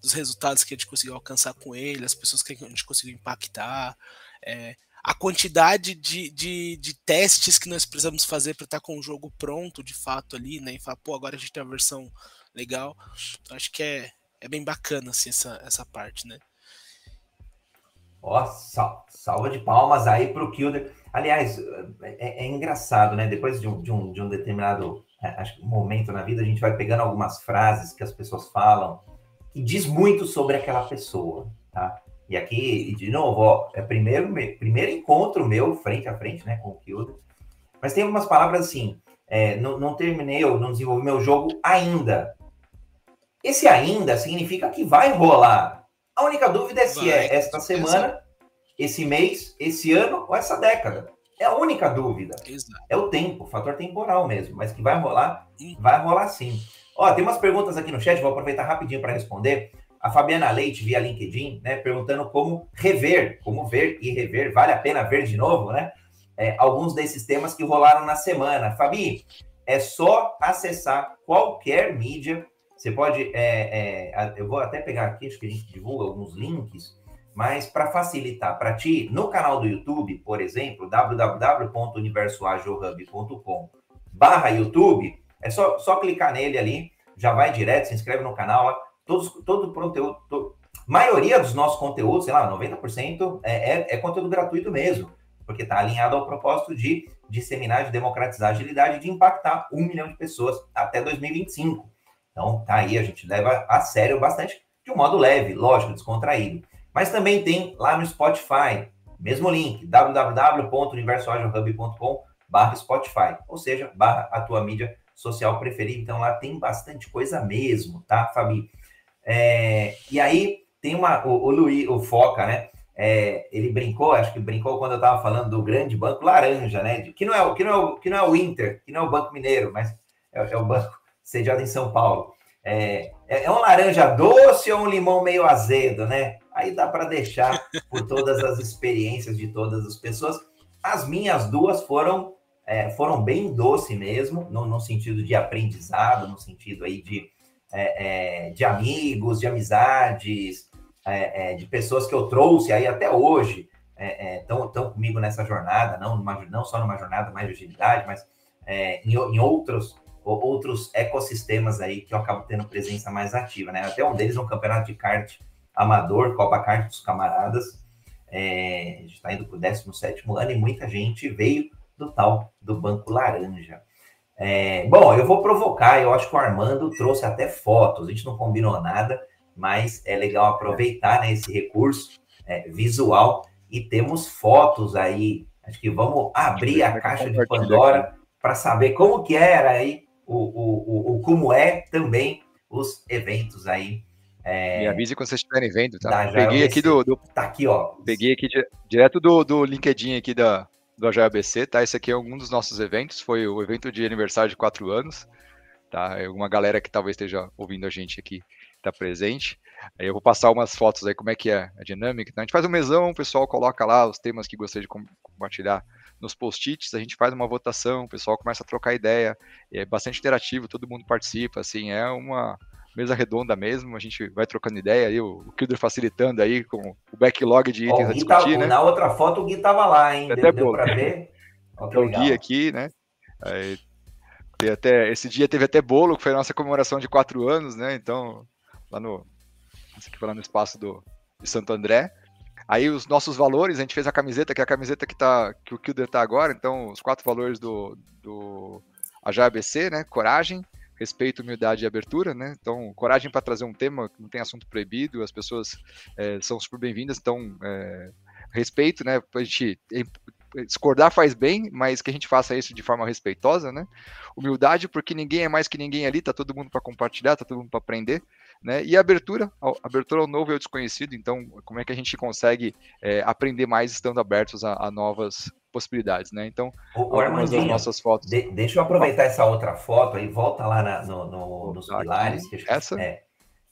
dos resultados que a gente conseguiu alcançar com ele, as pessoas que a gente conseguiu impactar. É, a quantidade de, de, de, testes que nós precisamos fazer para estar tá com o jogo pronto, de fato, ali, né? E falar, pô, agora a gente tem a versão legal. Então, acho que é, é bem bacana, assim, essa, essa parte, né? Ó, sal, salva de palmas aí para o Kilder. Aliás, é, é, engraçado, né? Depois de um, de um, de um determinado é, acho, momento na vida, a gente vai pegando algumas frases que as pessoas falam que diz muito sobre aquela pessoa, tá? E aqui, de novo, ó, é primeiro, primeiro encontro meu frente a frente, né, com o Kilder. Mas tem algumas palavras assim, é, não, não terminei, eu não desenvolvi meu jogo ainda. Esse ainda significa que vai rolar. A única dúvida é se vai, é esta semana, esse mês, esse ano ou essa década. É a única dúvida. Exato. É o tempo, o fator temporal mesmo. Mas que vai rolar, vai rolar sim. Ó, tem umas perguntas aqui no chat, vou aproveitar rapidinho para responder a Fabiana Leite via LinkedIn, né, perguntando como rever, como ver e rever, vale a pena ver de novo, né? É, alguns desses temas que rolaram na semana. Fabi, é só acessar qualquer mídia. Você pode, é, é, eu vou até pegar aqui, acho que a gente divulga alguns links, mas para facilitar para ti, no canal do YouTube, por exemplo, www.universoagilhub.com barra YouTube, é só, só clicar nele ali, já vai direto, se inscreve no canal, todos, todo o conteúdo, maioria dos nossos conteúdos, sei lá, 90% é, é, é conteúdo gratuito mesmo, porque está alinhado ao propósito de disseminar, de democratizar a agilidade, de impactar um milhão de pessoas até 2025. Então, tá aí, a gente leva a sério bastante, de um modo leve, lógico, descontraído. Mas também tem lá no Spotify, mesmo link, www.universoagilhub.com barra Spotify, ou seja, barra a tua mídia social preferida. Então lá tem bastante coisa mesmo, tá, Fabi? É, e aí tem uma, o, o Luiz, o Foca, né? É, ele brincou, acho que brincou quando eu estava falando do grande banco laranja, né? Que não é, que não é, o, que não é o Inter, que não é o Banco Mineiro, mas é, é o banco sediado em São Paulo. É, é, é um laranja doce ou um limão meio azedo, né? Aí dá para deixar por todas as experiências de todas as pessoas. As minhas duas foram é, foram bem doce mesmo, no, no, sentido de aprendizado, no sentido aí de é, é, de amigos, de amizades, é, é, de pessoas que eu trouxe aí até hoje, estão é, comigo nessa jornada, não, numa, não só numa jornada mais de agilidade, mas em, em, outros, outros ecossistemas aí que eu acabo tendo presença mais ativa, né? Até um deles é um campeonato de kart amador, Copa Kart dos Camaradas, a gente está indo para o 17 ano e muita gente veio do tal do Banco Laranja. É, bom, eu vou provocar, eu acho que o Armando trouxe até fotos, a gente não combinou nada, mas é legal aproveitar né, esse recurso é, visual e temos fotos aí. Acho que vamos abrir a caixa de Pandora para saber como que era aí, o, o, o, o, como é também os eventos aí. É, Me avise quando vocês estiverem vendo, tá? Peguei aqui do, do, Tá aqui, ó. Peguei aqui direto do, do LinkedIn aqui da, do AJABC, tá? Esse aqui é um dos nossos eventos, foi o evento de aniversário de quatro anos, tá? É uma galera que talvez esteja ouvindo a gente aqui está presente. Eu vou passar umas fotos aí como é que é a dinâmica. Então, a gente faz um mesão, o pessoal coloca lá os temas que gostaria de compartilhar nos post-its, a gente faz uma votação, o pessoal começa a trocar ideia, é bastante interativo, todo mundo participa, assim, é uma mesa redonda mesmo, a gente vai trocando ideia aí, o, o Kilder facilitando aí com o backlog de itens a discutir, tá, né? Na outra foto o Gui tava lá, hein? Até deu, deu para ver? Oh, o Gui aqui, né? Aí, até, esse dia teve até bolo, que foi a nossa comemoração de quatro anos, né? Então, lá no, aqui foi lá no espaço do, de Santo André. Aí os nossos valores, a gente fez a camiseta, que é a camiseta que, tá, que o Kilder tá agora, então os quatro valores do, do AJABC, né? Coragem, respeito, humildade e abertura, né? Então, coragem para trazer um tema que não tem assunto proibido, as pessoas é, são super bem-vindas, então, é, respeito, né? A gente discordar faz bem, mas que a gente faça isso de forma respeitosa, né? Humildade, porque ninguém é mais que ninguém ali, tá todo mundo para compartilhar, tá todo mundo para aprender, né? E abertura, abertura ao novo e ao desconhecido, então como é que a gente consegue é, aprender mais estando abertos a, a, novas possibilidades, né? Então, o, algumas das nossas fotos. De, deixa eu aproveitar essa outra foto aí, volta lá na, no, no, nos pilares. Que essa? É,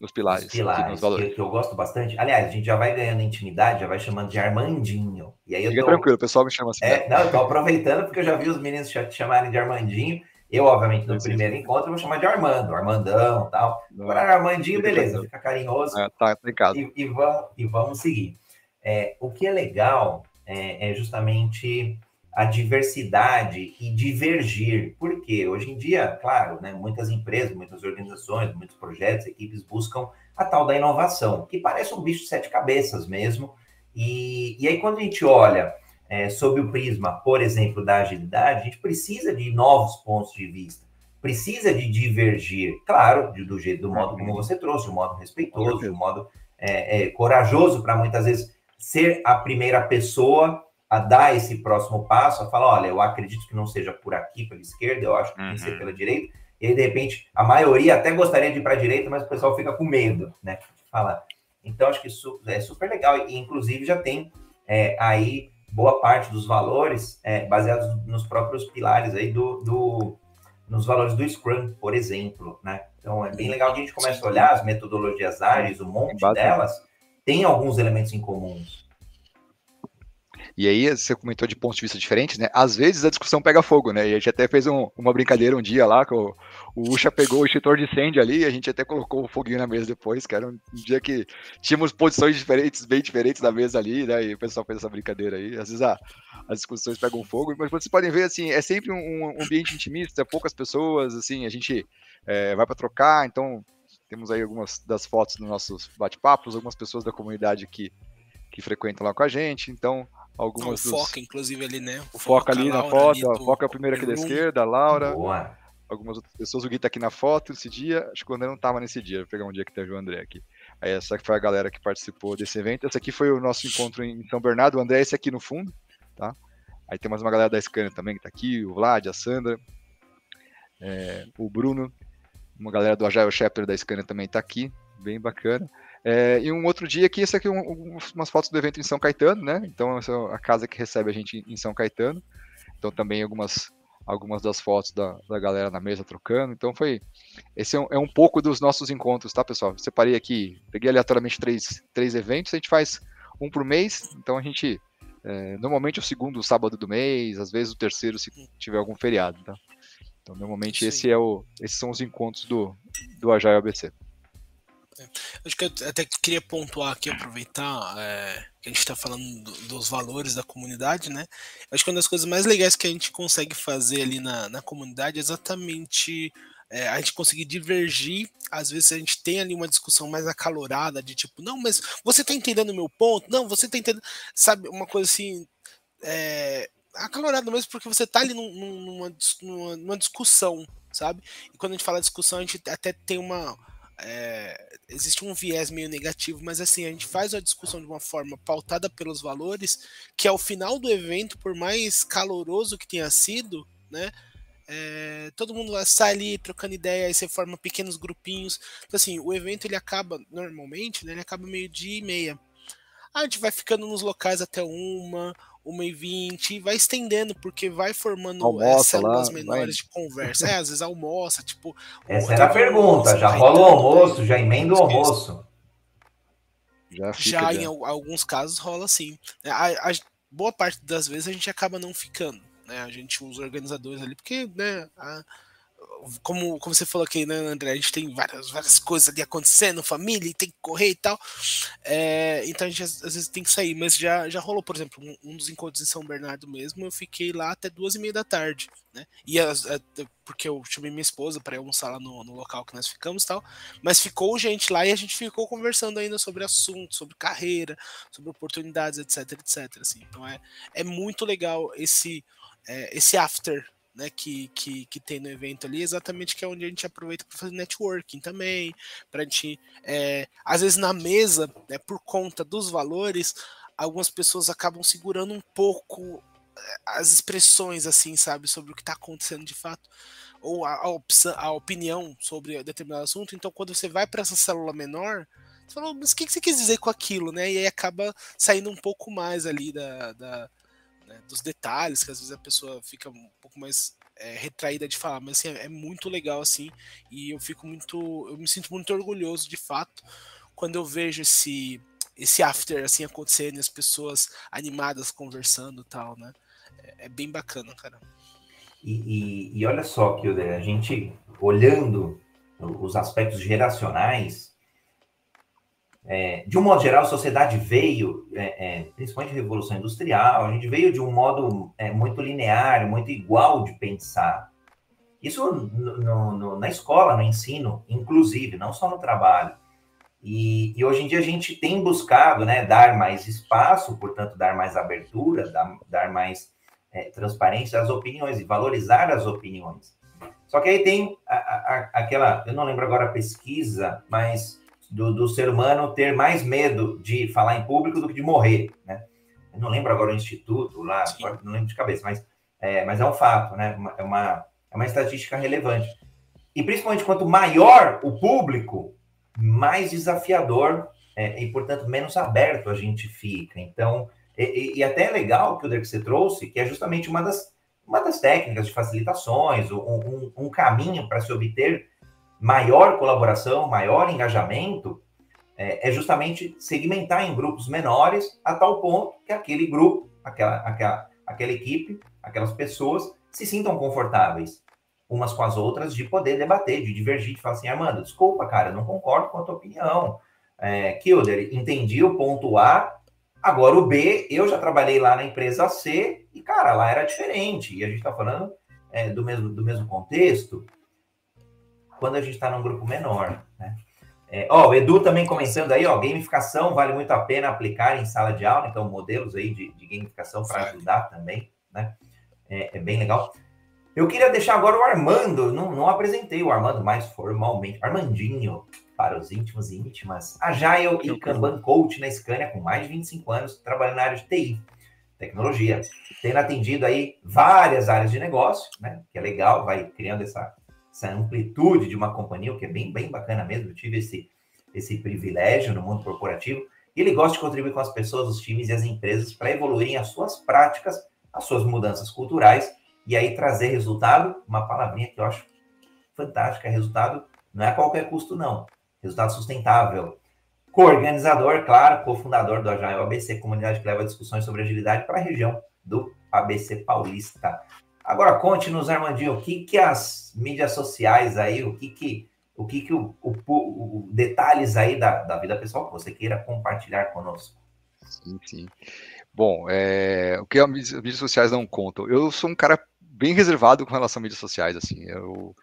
nos pilares, nos pilares nos valores. Que, que, eu gosto bastante. Aliás, a gente já vai ganhando intimidade, já vai chamando de Armandinho. E aí eu Fica tô... tranquilo, o pessoal me chama assim. É, não, eu tô aproveitando porque eu já vi os meninos te chamarem de Armandinho. Eu, obviamente, no primeiro encontro, vou chamar de Armando, Armandão tal. Agora, Armandinho, beleza, fica carinhoso. É, tá aplicado. E, e, vamos, e vamos seguir. É, o que é legal é, é justamente a diversidade e divergir. Porque hoje em dia, claro, né, muitas empresas, muitas organizações, muitos projetos, equipes buscam a tal da inovação, que parece um bicho de sete cabeças mesmo. E, e aí, quando a gente olha é, sob o prisma, por exemplo, da agilidade, a gente precisa de novos pontos de vista, precisa de divergir, claro, do, jeito, do modo como você trouxe, do modo respeitoso, do modo é, é, corajoso para muitas vezes ser a primeira pessoa a dar esse próximo passo, a falar, olha, eu acredito que não seja por aqui, pela esquerda, eu acho que tem que ser uhum. pela direita, e aí, de repente, a maioria até gostaria de ir para a direita, mas o pessoal fica com medo, né, falar. Então, acho que isso é super legal, e inclusive já tem é, aí boa parte dos valores é, baseados nos próprios pilares aí do, do, nos valores do Scrum, por exemplo, né? Então, é bem legal que a gente comece a olhar as metodologias ágeis, um monte delas, tem alguns elementos em comuns. E aí, você comentou de pontos de vista diferentes, né? Às vezes a discussão pega fogo, né? E a gente até fez um, uma brincadeira um dia lá, que o, o Usha pegou o extintor de incêndio ali, e a gente até colocou o foguinho na mesa depois, que era um dia que tínhamos posições diferentes, bem diferentes na mesa ali, né? E o pessoal fez essa brincadeira aí. Às vezes as discussões pegam fogo, mas vocês podem ver, assim, é sempre um, um ambiente intimista, poucas pessoas, assim, a gente é, vai para trocar, então temos aí algumas das fotos dos nossos bate-papos, algumas pessoas da comunidade que, que frequentam lá com a gente, então algumas Não, o Foca, inclusive, ali, né? O Foca, ali na foto, a Foca é a primeira aqui da esquerda, a Laura. Boa. Algumas outras pessoas, o Gui tá aqui na foto esse dia, acho que o André não tava nesse dia, vou pegar um dia que teve o André aqui. Aí essa foi a galera que participou desse evento. Esse aqui foi o nosso encontro em São Bernardo, o André é esse aqui no fundo, tá? Aí tem mais uma galera da Scania também que tá aqui, o Vlad, a Sandra, é, o Bruno, uma galera do Agile Chapter da Scania também tá aqui, bem bacana. É, e um outro dia que esse aqui um, umas fotos do evento em São Caetano, né? Então essa é a casa que recebe a gente em São Caetano. Então também algumas algumas das fotos da, da galera na mesa trocando. Então foi esse é um, é um, pouco dos nossos encontros, tá, pessoal? Separei aqui, peguei aleatoriamente três, três eventos. A gente faz um por mês. Então a gente é, normalmente o segundo sábado do mês, às vezes o terceiro se tiver algum feriado, tá? Então normalmente esse é o, esses são os encontros do do Agile ABC. É. Acho que eu até queria pontuar aqui, aproveitar é, que a gente está falando do, dos valores da comunidade, né? Acho que uma das coisas mais legais que a gente consegue fazer ali na, na comunidade é exatamente é, a gente conseguir divergir. Às vezes a gente tem ali uma discussão mais acalorada, de tipo, não, mas você está entendendo o meu ponto? Não, você está entendendo. Sabe, uma coisa assim. É, acalorado mesmo porque você está ali num, numa, numa, numa discussão, sabe? E quando a gente fala discussão, a gente até tem uma é, existe um viés meio negativo, mas assim, a gente faz a discussão de uma forma pautada pelos valores, que ao final do evento, por mais caloroso que tenha sido, né? É, todo mundo sai ali trocando ideia, aí você forma pequenos grupinhos. Então, assim, o evento ele acaba, normalmente, né, ele acaba meio dia e meia. A gente vai ficando nos locais até uma, uma e vinte, e vai estendendo, porque vai formando almoça células lá, menores vai. de conversa. É, às vezes almoça, tipo. Essa era a pergunta, já rola o almoço, já emenda o almoço. Já, já em alguns casos rola sim. A, a, boa parte das vezes a gente acaba não ficando, né? A gente os organizadores ali, porque, né, a, como, como você falou aqui, né, André? A gente tem várias, várias coisas ali acontecendo, família, tem que correr e tal. É, então a gente às, vezes tem que sair, mas já, já rolou, por exemplo, um, um, dos encontros em São Bernardo mesmo, eu fiquei lá até duas e meia da tarde, né? E as, a, porque eu chamei minha esposa para almoçar lá no, no local que nós ficamos e tal, mas ficou gente lá e a gente ficou conversando ainda sobre assuntos, sobre carreira, sobre oportunidades, etc, etc. Assim. Então é, é muito legal esse, é, esse after né, que, que, que tem no evento ali, exatamente que é onde a gente aproveita para fazer networking também, para a gente, é, às vezes na mesa, né, por conta dos valores, algumas pessoas acabam segurando um pouco é, as expressões, assim, sabe, sobre o que está acontecendo de fato, ou a, a, opção, a opinião sobre determinado assunto. Então, quando você vai para essa célula menor, você fala, mas o que, que você quis dizer com aquilo, né? E aí acaba saindo um pouco mais ali da, da né, dos detalhes, que às vezes a pessoa fica um pouco mais é, retraída de falar, mas assim, é, é, muito legal assim, e eu fico muito, eu me sinto muito orgulhoso de fato quando eu vejo esse esse after assim acontecendo, as pessoas animadas conversando, tal, né? É, é bem bacana, cara. E, e, e olha só que a gente olhando os aspectos geracionais é, de um modo geral, a sociedade veio, é, é, principalmente a Revolução Industrial, a gente veio de um modo é, muito linear, muito igual de pensar. Isso no, no, na escola, no ensino, inclusive, não só no trabalho. E, e, hoje em dia a gente tem buscado né, dar mais espaço, portanto, dar mais abertura, dar, dar mais é, transparência às opiniões e valorizar as opiniões. Só que aí tem a, a, aquela, eu não lembro agora a pesquisa, mas do, do, ser humano ter mais medo de falar em público do que de morrer, né? Eu não lembro agora o instituto lá, não lembro de cabeça, mas é, mas é um fato, né? É uma, é uma estatística relevante. E principalmente quanto maior o público, mais desafiador é, e, portanto, menos aberto a gente fica. Então, e, e até é legal que o Dirk você trouxe, que é justamente uma das, uma das técnicas de facilitações, um, um, um caminho para se obter maior colaboração, maior engajamento, é, é, justamente segmentar em grupos menores a tal ponto que aquele grupo, aquela, aquela, aquela equipe, aquelas pessoas se sintam confortáveis umas com as outras de poder debater, de divergir, de falar assim, Armando, desculpa, cara, não concordo com a tua opinião. É, Kilder, entendi o ponto A, agora o B, eu já trabalhei lá na empresa C e, cara, lá era diferente. E a gente está falando é, do, mesmo, do mesmo contexto quando a gente está num grupo menor, né? É, ó, o Edu também começando aí, ó, gamificação vale muito a pena aplicar em sala de aula, então modelos aí de, de gamificação para ajudar também, né? É, é, bem legal. Eu queria deixar agora o Armando, não, não apresentei o Armando mais formalmente, Armandinho, para os íntimos e íntimas, Agile e Kanban Coach na Scania, com mais de 25 anos, trabalhando na área de TI, tecnologia, tendo atendido aí várias áreas de negócio, né? Que é legal, vai criando essa essa amplitude de uma companhia, o que é bem, bem bacana mesmo. Eu tive esse, esse privilégio no mundo corporativo. Ele gosta de contribuir com as pessoas, os times e as empresas para evoluírem as suas práticas, as suas mudanças culturais e aí trazer resultado, uma palavrinha que eu acho fantástica, resultado não é a qualquer custo, não. Resultado sustentável. Co-organizador, claro, cofundador do Agile ABC, comunidade que leva discussões sobre agilidade para a região do ABC Paulista. Agora conte-nos, Armandinho, o que que as mídias sociais aí, o que que o que que o, o, o detalhes aí da, da vida pessoal que você queira compartilhar conosco? Sim, sim. Bom, é, o que as mídias sociais não contam? Eu sou um cara bem reservado com relação às mídias sociais, assim. Eu,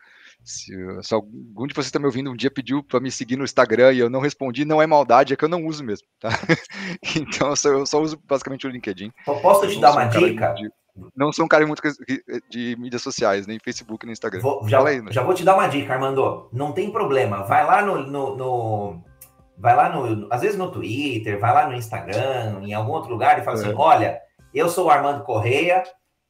se, se, algum de vocês está me ouvindo um dia pediu para me seguir no Instagram e eu não respondi, não é maldade, é que eu não uso mesmo, tá? então eu só, eu só uso basicamente o LinkedIn. posso te dar uma dica? De, não sou um cara muito de mídias sociais, nem Facebook, nem Instagram. Vou, já, aí, né? já vou te dar uma dica, Armando. Não tem problema. Vai lá no, no, no vai lá no, às vezes no Twitter, vai lá no Instagram, em algum outro lugar e fala assim, é. assim: olha, eu sou o Armando Correia,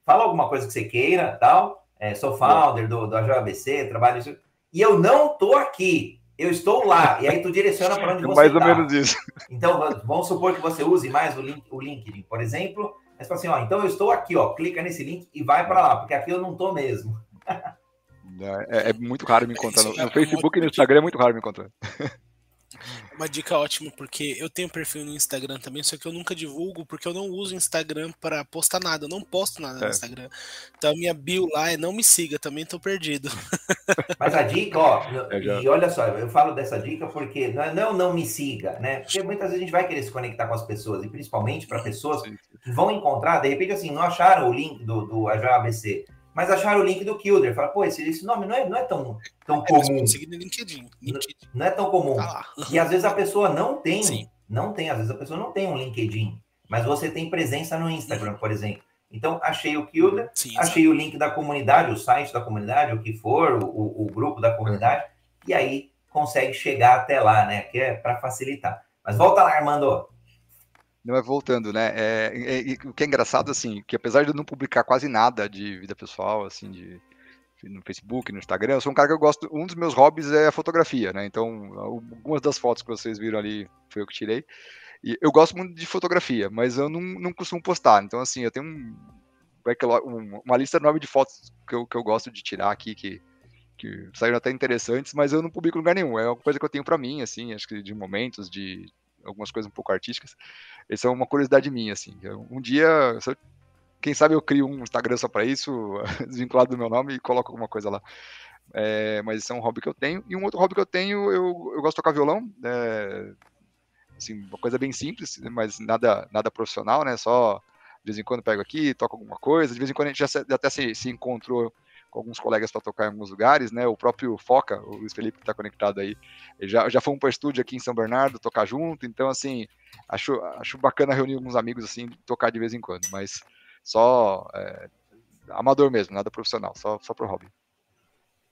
fala alguma coisa que você queira, tal. É, sou founder do, do AJABC, trabalho isso. E eu não tô aqui, eu estou lá. E aí tu direciona para onde é você Mais tá. ou menos isso. Então, vamos supor que você use mais o, link, o LinkedIn, por exemplo Aí você fala assim, ó, então eu estou aqui, ó, clica nesse link e vai para lá, porque aqui eu não estou mesmo. É, é, muito raro me encontrar. No, no Facebook e no Instagram é muito raro me encontrar. Uma dica ótima, porque eu tenho perfil no Instagram também, só que eu nunca divulgo, porque eu não uso o Instagram para postar nada, eu não posto nada é. no Instagram. Então a minha bio lá é não me siga, também tô perdido. Mas a dica, ó, já... e olha só, eu falo dessa dica porque não, é, não, não me siga, né? Porque muitas vezes a gente vai querer se conectar com as pessoas, e principalmente para pessoas que vão encontrar, de repente, assim, não acharam o link do, do ABC mas acharam o link do Kilder. Fala, pô, esse, esse nome não é, não é tão, tão é, comum. LinkedIn, LinkedIn. Não, é tão comum. Tá e às vezes a pessoa não tem, Sim. não tem, às vezes a pessoa não tem um LinkedIn, mas você tem presença no Instagram, por exemplo. Então, achei o Kilder, Sim, achei o link da comunidade, o site da comunidade, o que for, o, o grupo da comunidade, e aí consegue chegar até lá, né? Que é para facilitar. Mas volta lá, Armando. Não é voltando, né? É, é, o que é engraçado, assim, que apesar de eu não publicar quase nada de vida pessoal, assim, de, no Facebook, no Instagram, eu sou um cara que eu gosto. Um dos meus hobbies é a fotografia, né? Então, algumas das fotos que vocês viram ali foi eu que tirei. E eu gosto muito de fotografia, mas eu não, não costumo postar. Então, assim, eu tenho um, uma lista enorme de fotos que eu, que eu gosto de tirar aqui, que, que saíram até interessantes, mas eu não publico em lugar nenhum. É uma coisa que eu tenho para mim, assim, acho que de momentos, de algumas coisas um pouco artísticas. Essa é uma curiosidade minha, assim. Um dia, quem sabe eu crio um Instagram só para isso, desvinculado do meu nome e coloco alguma coisa lá. É, mas isso é um hobby que eu tenho. E um outro hobby que eu tenho, eu, eu gosto de tocar violão. É, assim, uma coisa bem simples, mas nada, nada profissional, né? Só de vez em quando pego aqui, toco alguma coisa. De vez em quando a gente já, já até se, se encontrou com alguns colegas para tocar em alguns lugares, né? O próprio Foca, o Luiz Felipe que está conectado aí, já, já fomos para estúdio aqui em São Bernardo tocar junto, então assim, acho, acho bacana reunir alguns amigos assim, tocar de vez em quando, mas só é, amador mesmo, nada profissional, só, só pro hobby.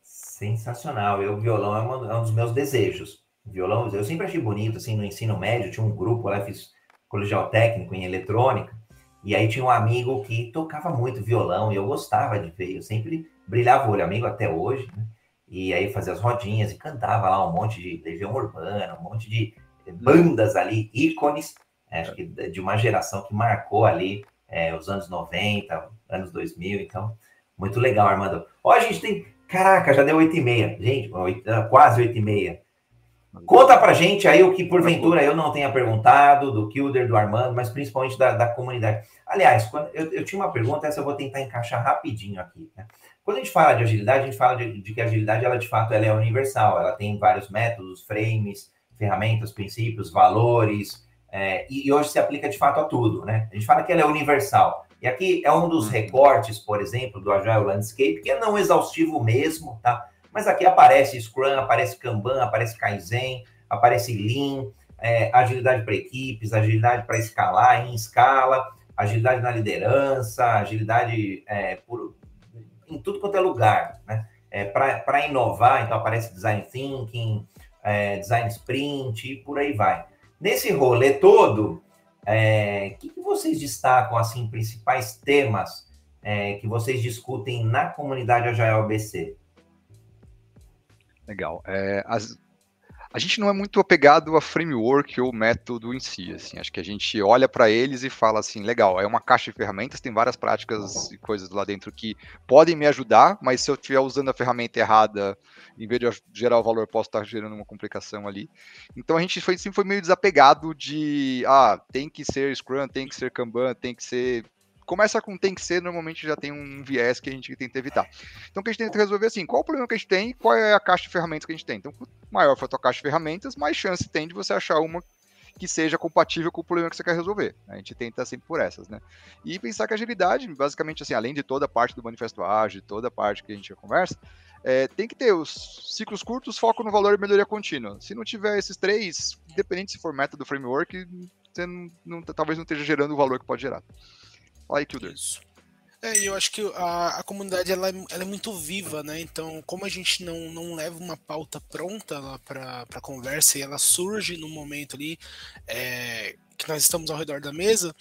Sensacional, eu violão é, uma, é um dos meus desejos. Violão, eu sempre achei bonito, assim, no ensino médio, tinha um grupo lá, fiz colegial técnico em eletrônica, e aí tinha um amigo que tocava muito violão, e eu gostava de ver, eu sempre brilhava o olho, amigo até hoje, né? E aí fazia as rodinhas e cantava lá um monte de Legião Urbana, um monte de bandas ali, ícones, é, acho que de uma geração que marcou ali é, os anos 90, anos 2000, então, muito legal, Armando. Ó, a gente tem, caraca, já deu 8 e meia, gente, quase 8 e meia. Conta pra gente aí o que porventura eu não tenha perguntado, do Kilder, do Armando, mas principalmente da, da comunidade. Aliás, quando, eu, eu, tinha uma pergunta, essa eu vou tentar encaixar rapidinho aqui. Né? Quando a gente fala de agilidade, a gente fala de, de, que a agilidade, ela de fato ela é universal, ela tem vários métodos, frames, ferramentas, princípios, valores, é, e, e, hoje se aplica de fato a tudo, né? A gente fala que ela é universal. E aqui é um dos uhum. recortes, por exemplo, do Agile Landscape, que é não exaustivo mesmo, tá? Mas aqui aparece Scrum, aparece Kanban, aparece Kaizen, aparece Lean, é, agilidade para equipes, agilidade para escalar em escala, agilidade na liderança, agilidade é, por, em tudo quanto é lugar, né? É, Para inovar, então aparece design thinking, é, design sprint e por aí vai. Nesse rolê todo, o é, que, que, vocês destacam, assim, principais temas é, que vocês discutem na comunidade Agile BC? Legal. É, as, a gente não é muito apegado a framework ou método em si, assim, acho que a gente olha para eles e fala assim, legal, é uma caixa de ferramentas, tem várias práticas e coisas lá dentro que podem me ajudar, mas se eu estiver usando a ferramenta errada, em vez de gerar o valor, posso estar gerando uma complicação ali. Então a gente foi, sempre foi meio desapegado de, ah, tem que ser Scrum, tem que ser Kanban, tem que ser começa com tem que ser, normalmente já tem um viés que a gente tenta evitar. Então, o que a gente tenta resolver é assim, qual o problema que a gente tem e qual é a caixa de ferramentas que a gente tem. Então, maior for a tua caixa de ferramentas, mais chance tem de você achar uma que seja compatível com o problema que você quer resolver. A gente tenta sempre por essas, né? E pensar que agilidade, basicamente, assim, além de toda a parte do manifesto ágil, toda a parte que a gente conversa, é, tem que ter os ciclos curtos, foco no valor e melhoria contínua. Se não tiver esses três, independente se for método framework, você não, não, talvez não esteja gerando o valor que pode gerar. Aí, Kilder. Isso. É, eu acho que a, a comunidade ela, é, ela, é muito viva, né? Então, como a gente não, não leva uma pauta pronta lá para conversa e ela surge no momento ali é, que nós estamos ao redor da mesa,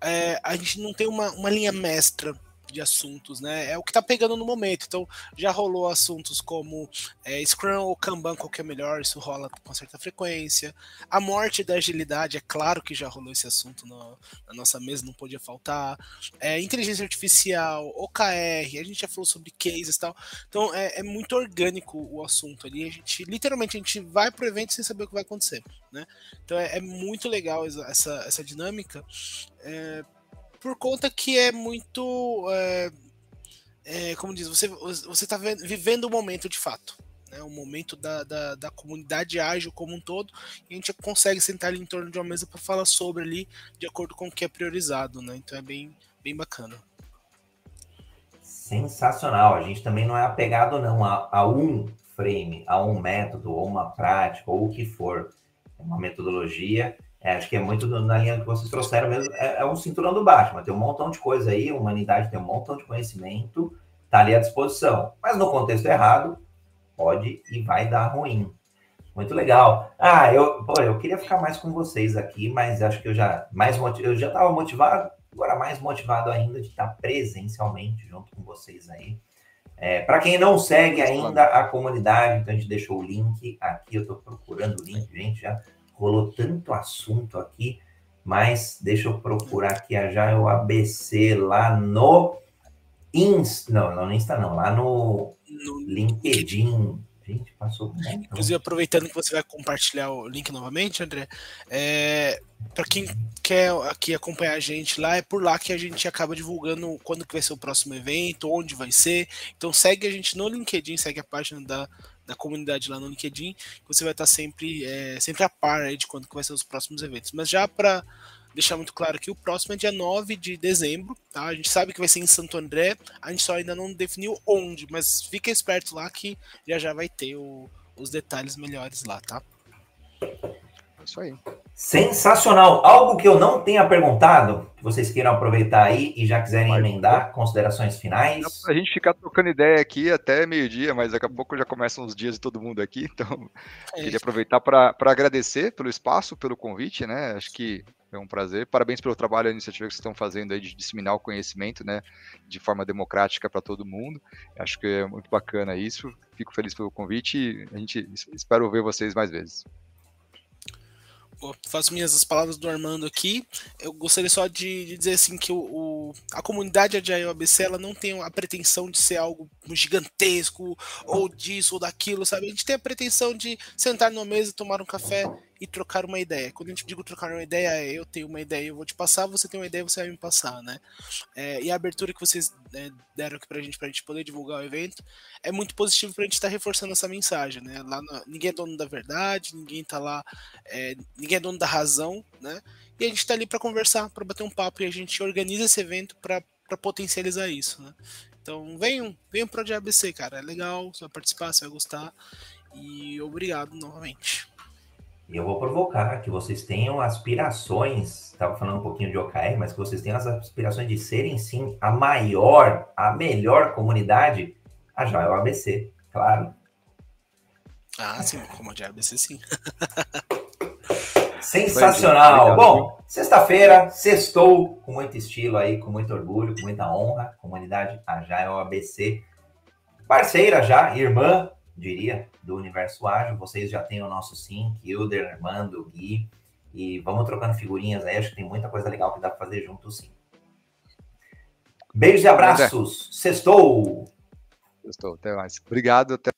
é, a gente não tem uma, uma linha mestra de assuntos, né? É o que tá pegando no momento. Então, já rolou assuntos como é, Scrum ou Kanban, qual que é melhor, isso rola com certa frequência. A morte da agilidade, é claro que já rolou esse assunto no, na nossa mesa, não podia faltar. É, inteligência artificial, OKR, a gente já falou sobre cases e tal. Então, é, é, muito orgânico o assunto ali. A gente, literalmente, a gente vai pro evento sem saber o que vai acontecer, né? Então, é, é muito legal essa, essa dinâmica. É, por conta que é muito. É, é, como diz, você está vivendo o momento de fato. Né, o momento da, da, da, comunidade ágil como um todo, e a gente consegue sentar ali em torno de uma mesa para falar sobre ali, de acordo com o que é priorizado, né? Então é bem, bem bacana. Sensacional. A gente também não é apegado não a, a um frame, a um método, ou uma prática, ou o que for. É uma metodologia é, acho que é muito na linha que vocês trouxeram mesmo. É, é um cinturão do Batman. Tem um montão de coisa aí, a humanidade tem um montão de conhecimento, está ali à disposição. Mas no contexto errado, pode e vai dar ruim. Muito legal. Ah, eu, pô, eu queria ficar mais com vocês aqui, mas acho que eu já mais eu já estava motivado, agora mais motivado ainda de estar presencialmente junto com vocês aí. É, Para quem não segue ainda a comunidade, então a gente deixou o link aqui. Eu estou procurando o link, gente, já rolou tanto assunto aqui, mas deixa eu procurar aqui já o ABC lá no Insta, não, não no Insta não, lá no, no LinkedIn. Gente, passou muito. Inclusive, aproveitando que você vai compartilhar o link novamente, André, é, para quem quer aqui acompanhar a gente lá, é por lá que a gente acaba divulgando quando que vai ser o próximo evento, onde vai ser. Então segue a gente no LinkedIn, segue a página da da comunidade lá no LinkedIn, você vai estar sempre, é, sempre a par de quando vai ser os próximos eventos. Mas já para deixar muito claro que o próximo é dia 9 de dezembro, tá? A gente sabe que vai ser em Santo André, a gente só ainda não definiu onde, mas fica esperto lá que já já vai ter o, os detalhes melhores lá, tá? É isso aí. Sensacional. Algo que eu não tenha perguntado, que vocês queiram aproveitar aí e já quiserem mas, emendar, considerações finais. A gente ficar trocando ideia aqui até meio-dia, mas daqui a pouco já começam os dias de todo mundo aqui, então é queria aproveitar para agradecer pelo espaço, pelo convite, né? Acho que é um prazer. Parabéns pelo trabalho e a iniciativa que vocês estão fazendo aí de disseminar o conhecimento, né, de forma democrática para todo mundo. Acho que é muito bacana isso. Fico feliz pelo convite e a gente espero ver vocês mais vezes faço minhas as palavras do Armando aqui. Eu gostaria só de, de dizer assim que o, o, a comunidade Agile ABC ela não tem a pretensão de ser algo gigantesco ou disso ou daquilo, sabe? A gente tem a pretensão de sentar numa mesa, tomar um café e trocar uma ideia. Quando a gente digo trocar uma ideia, é eu tenho uma ideia, eu vou te passar, você tem uma ideia, você vai me passar, né? É, e a abertura que vocês né, deram aqui pra gente, pra gente poder divulgar o evento, é muito positivo pra gente estar tá reforçando essa mensagem, né? Lá no, ninguém é dono da verdade, ninguém tá lá, é, ninguém é dono da razão, né? E a gente tá ali para conversar, para bater um papo e a gente organiza esse evento para potencializar isso, né? Então venham, venham para o ABC, cara. É legal, você vai participar, você vai gostar. E obrigado novamente. E eu vou provocar que vocês tenham aspirações, estava falando um pouquinho de OKR, mas que vocês tenham as aspirações de serem sim a maior, a melhor comunidade, a já é o ABC, claro. Ah, sim, como a ABC, sim. Sensacional. Bom, sexta-feira, sextou com muito estilo aí, com muito orgulho, com muita honra. Comunidade Agile ABC, parceira já, irmã diria, do universo ágil. Vocês já têm o nosso sim, Kilder, Armando, Gui, e vamos trocando figurinhas aí. Acho que tem muita coisa legal que dá para fazer junto sim. Beijos e abraços. Sextou! Sextou, até mais. Obrigado, até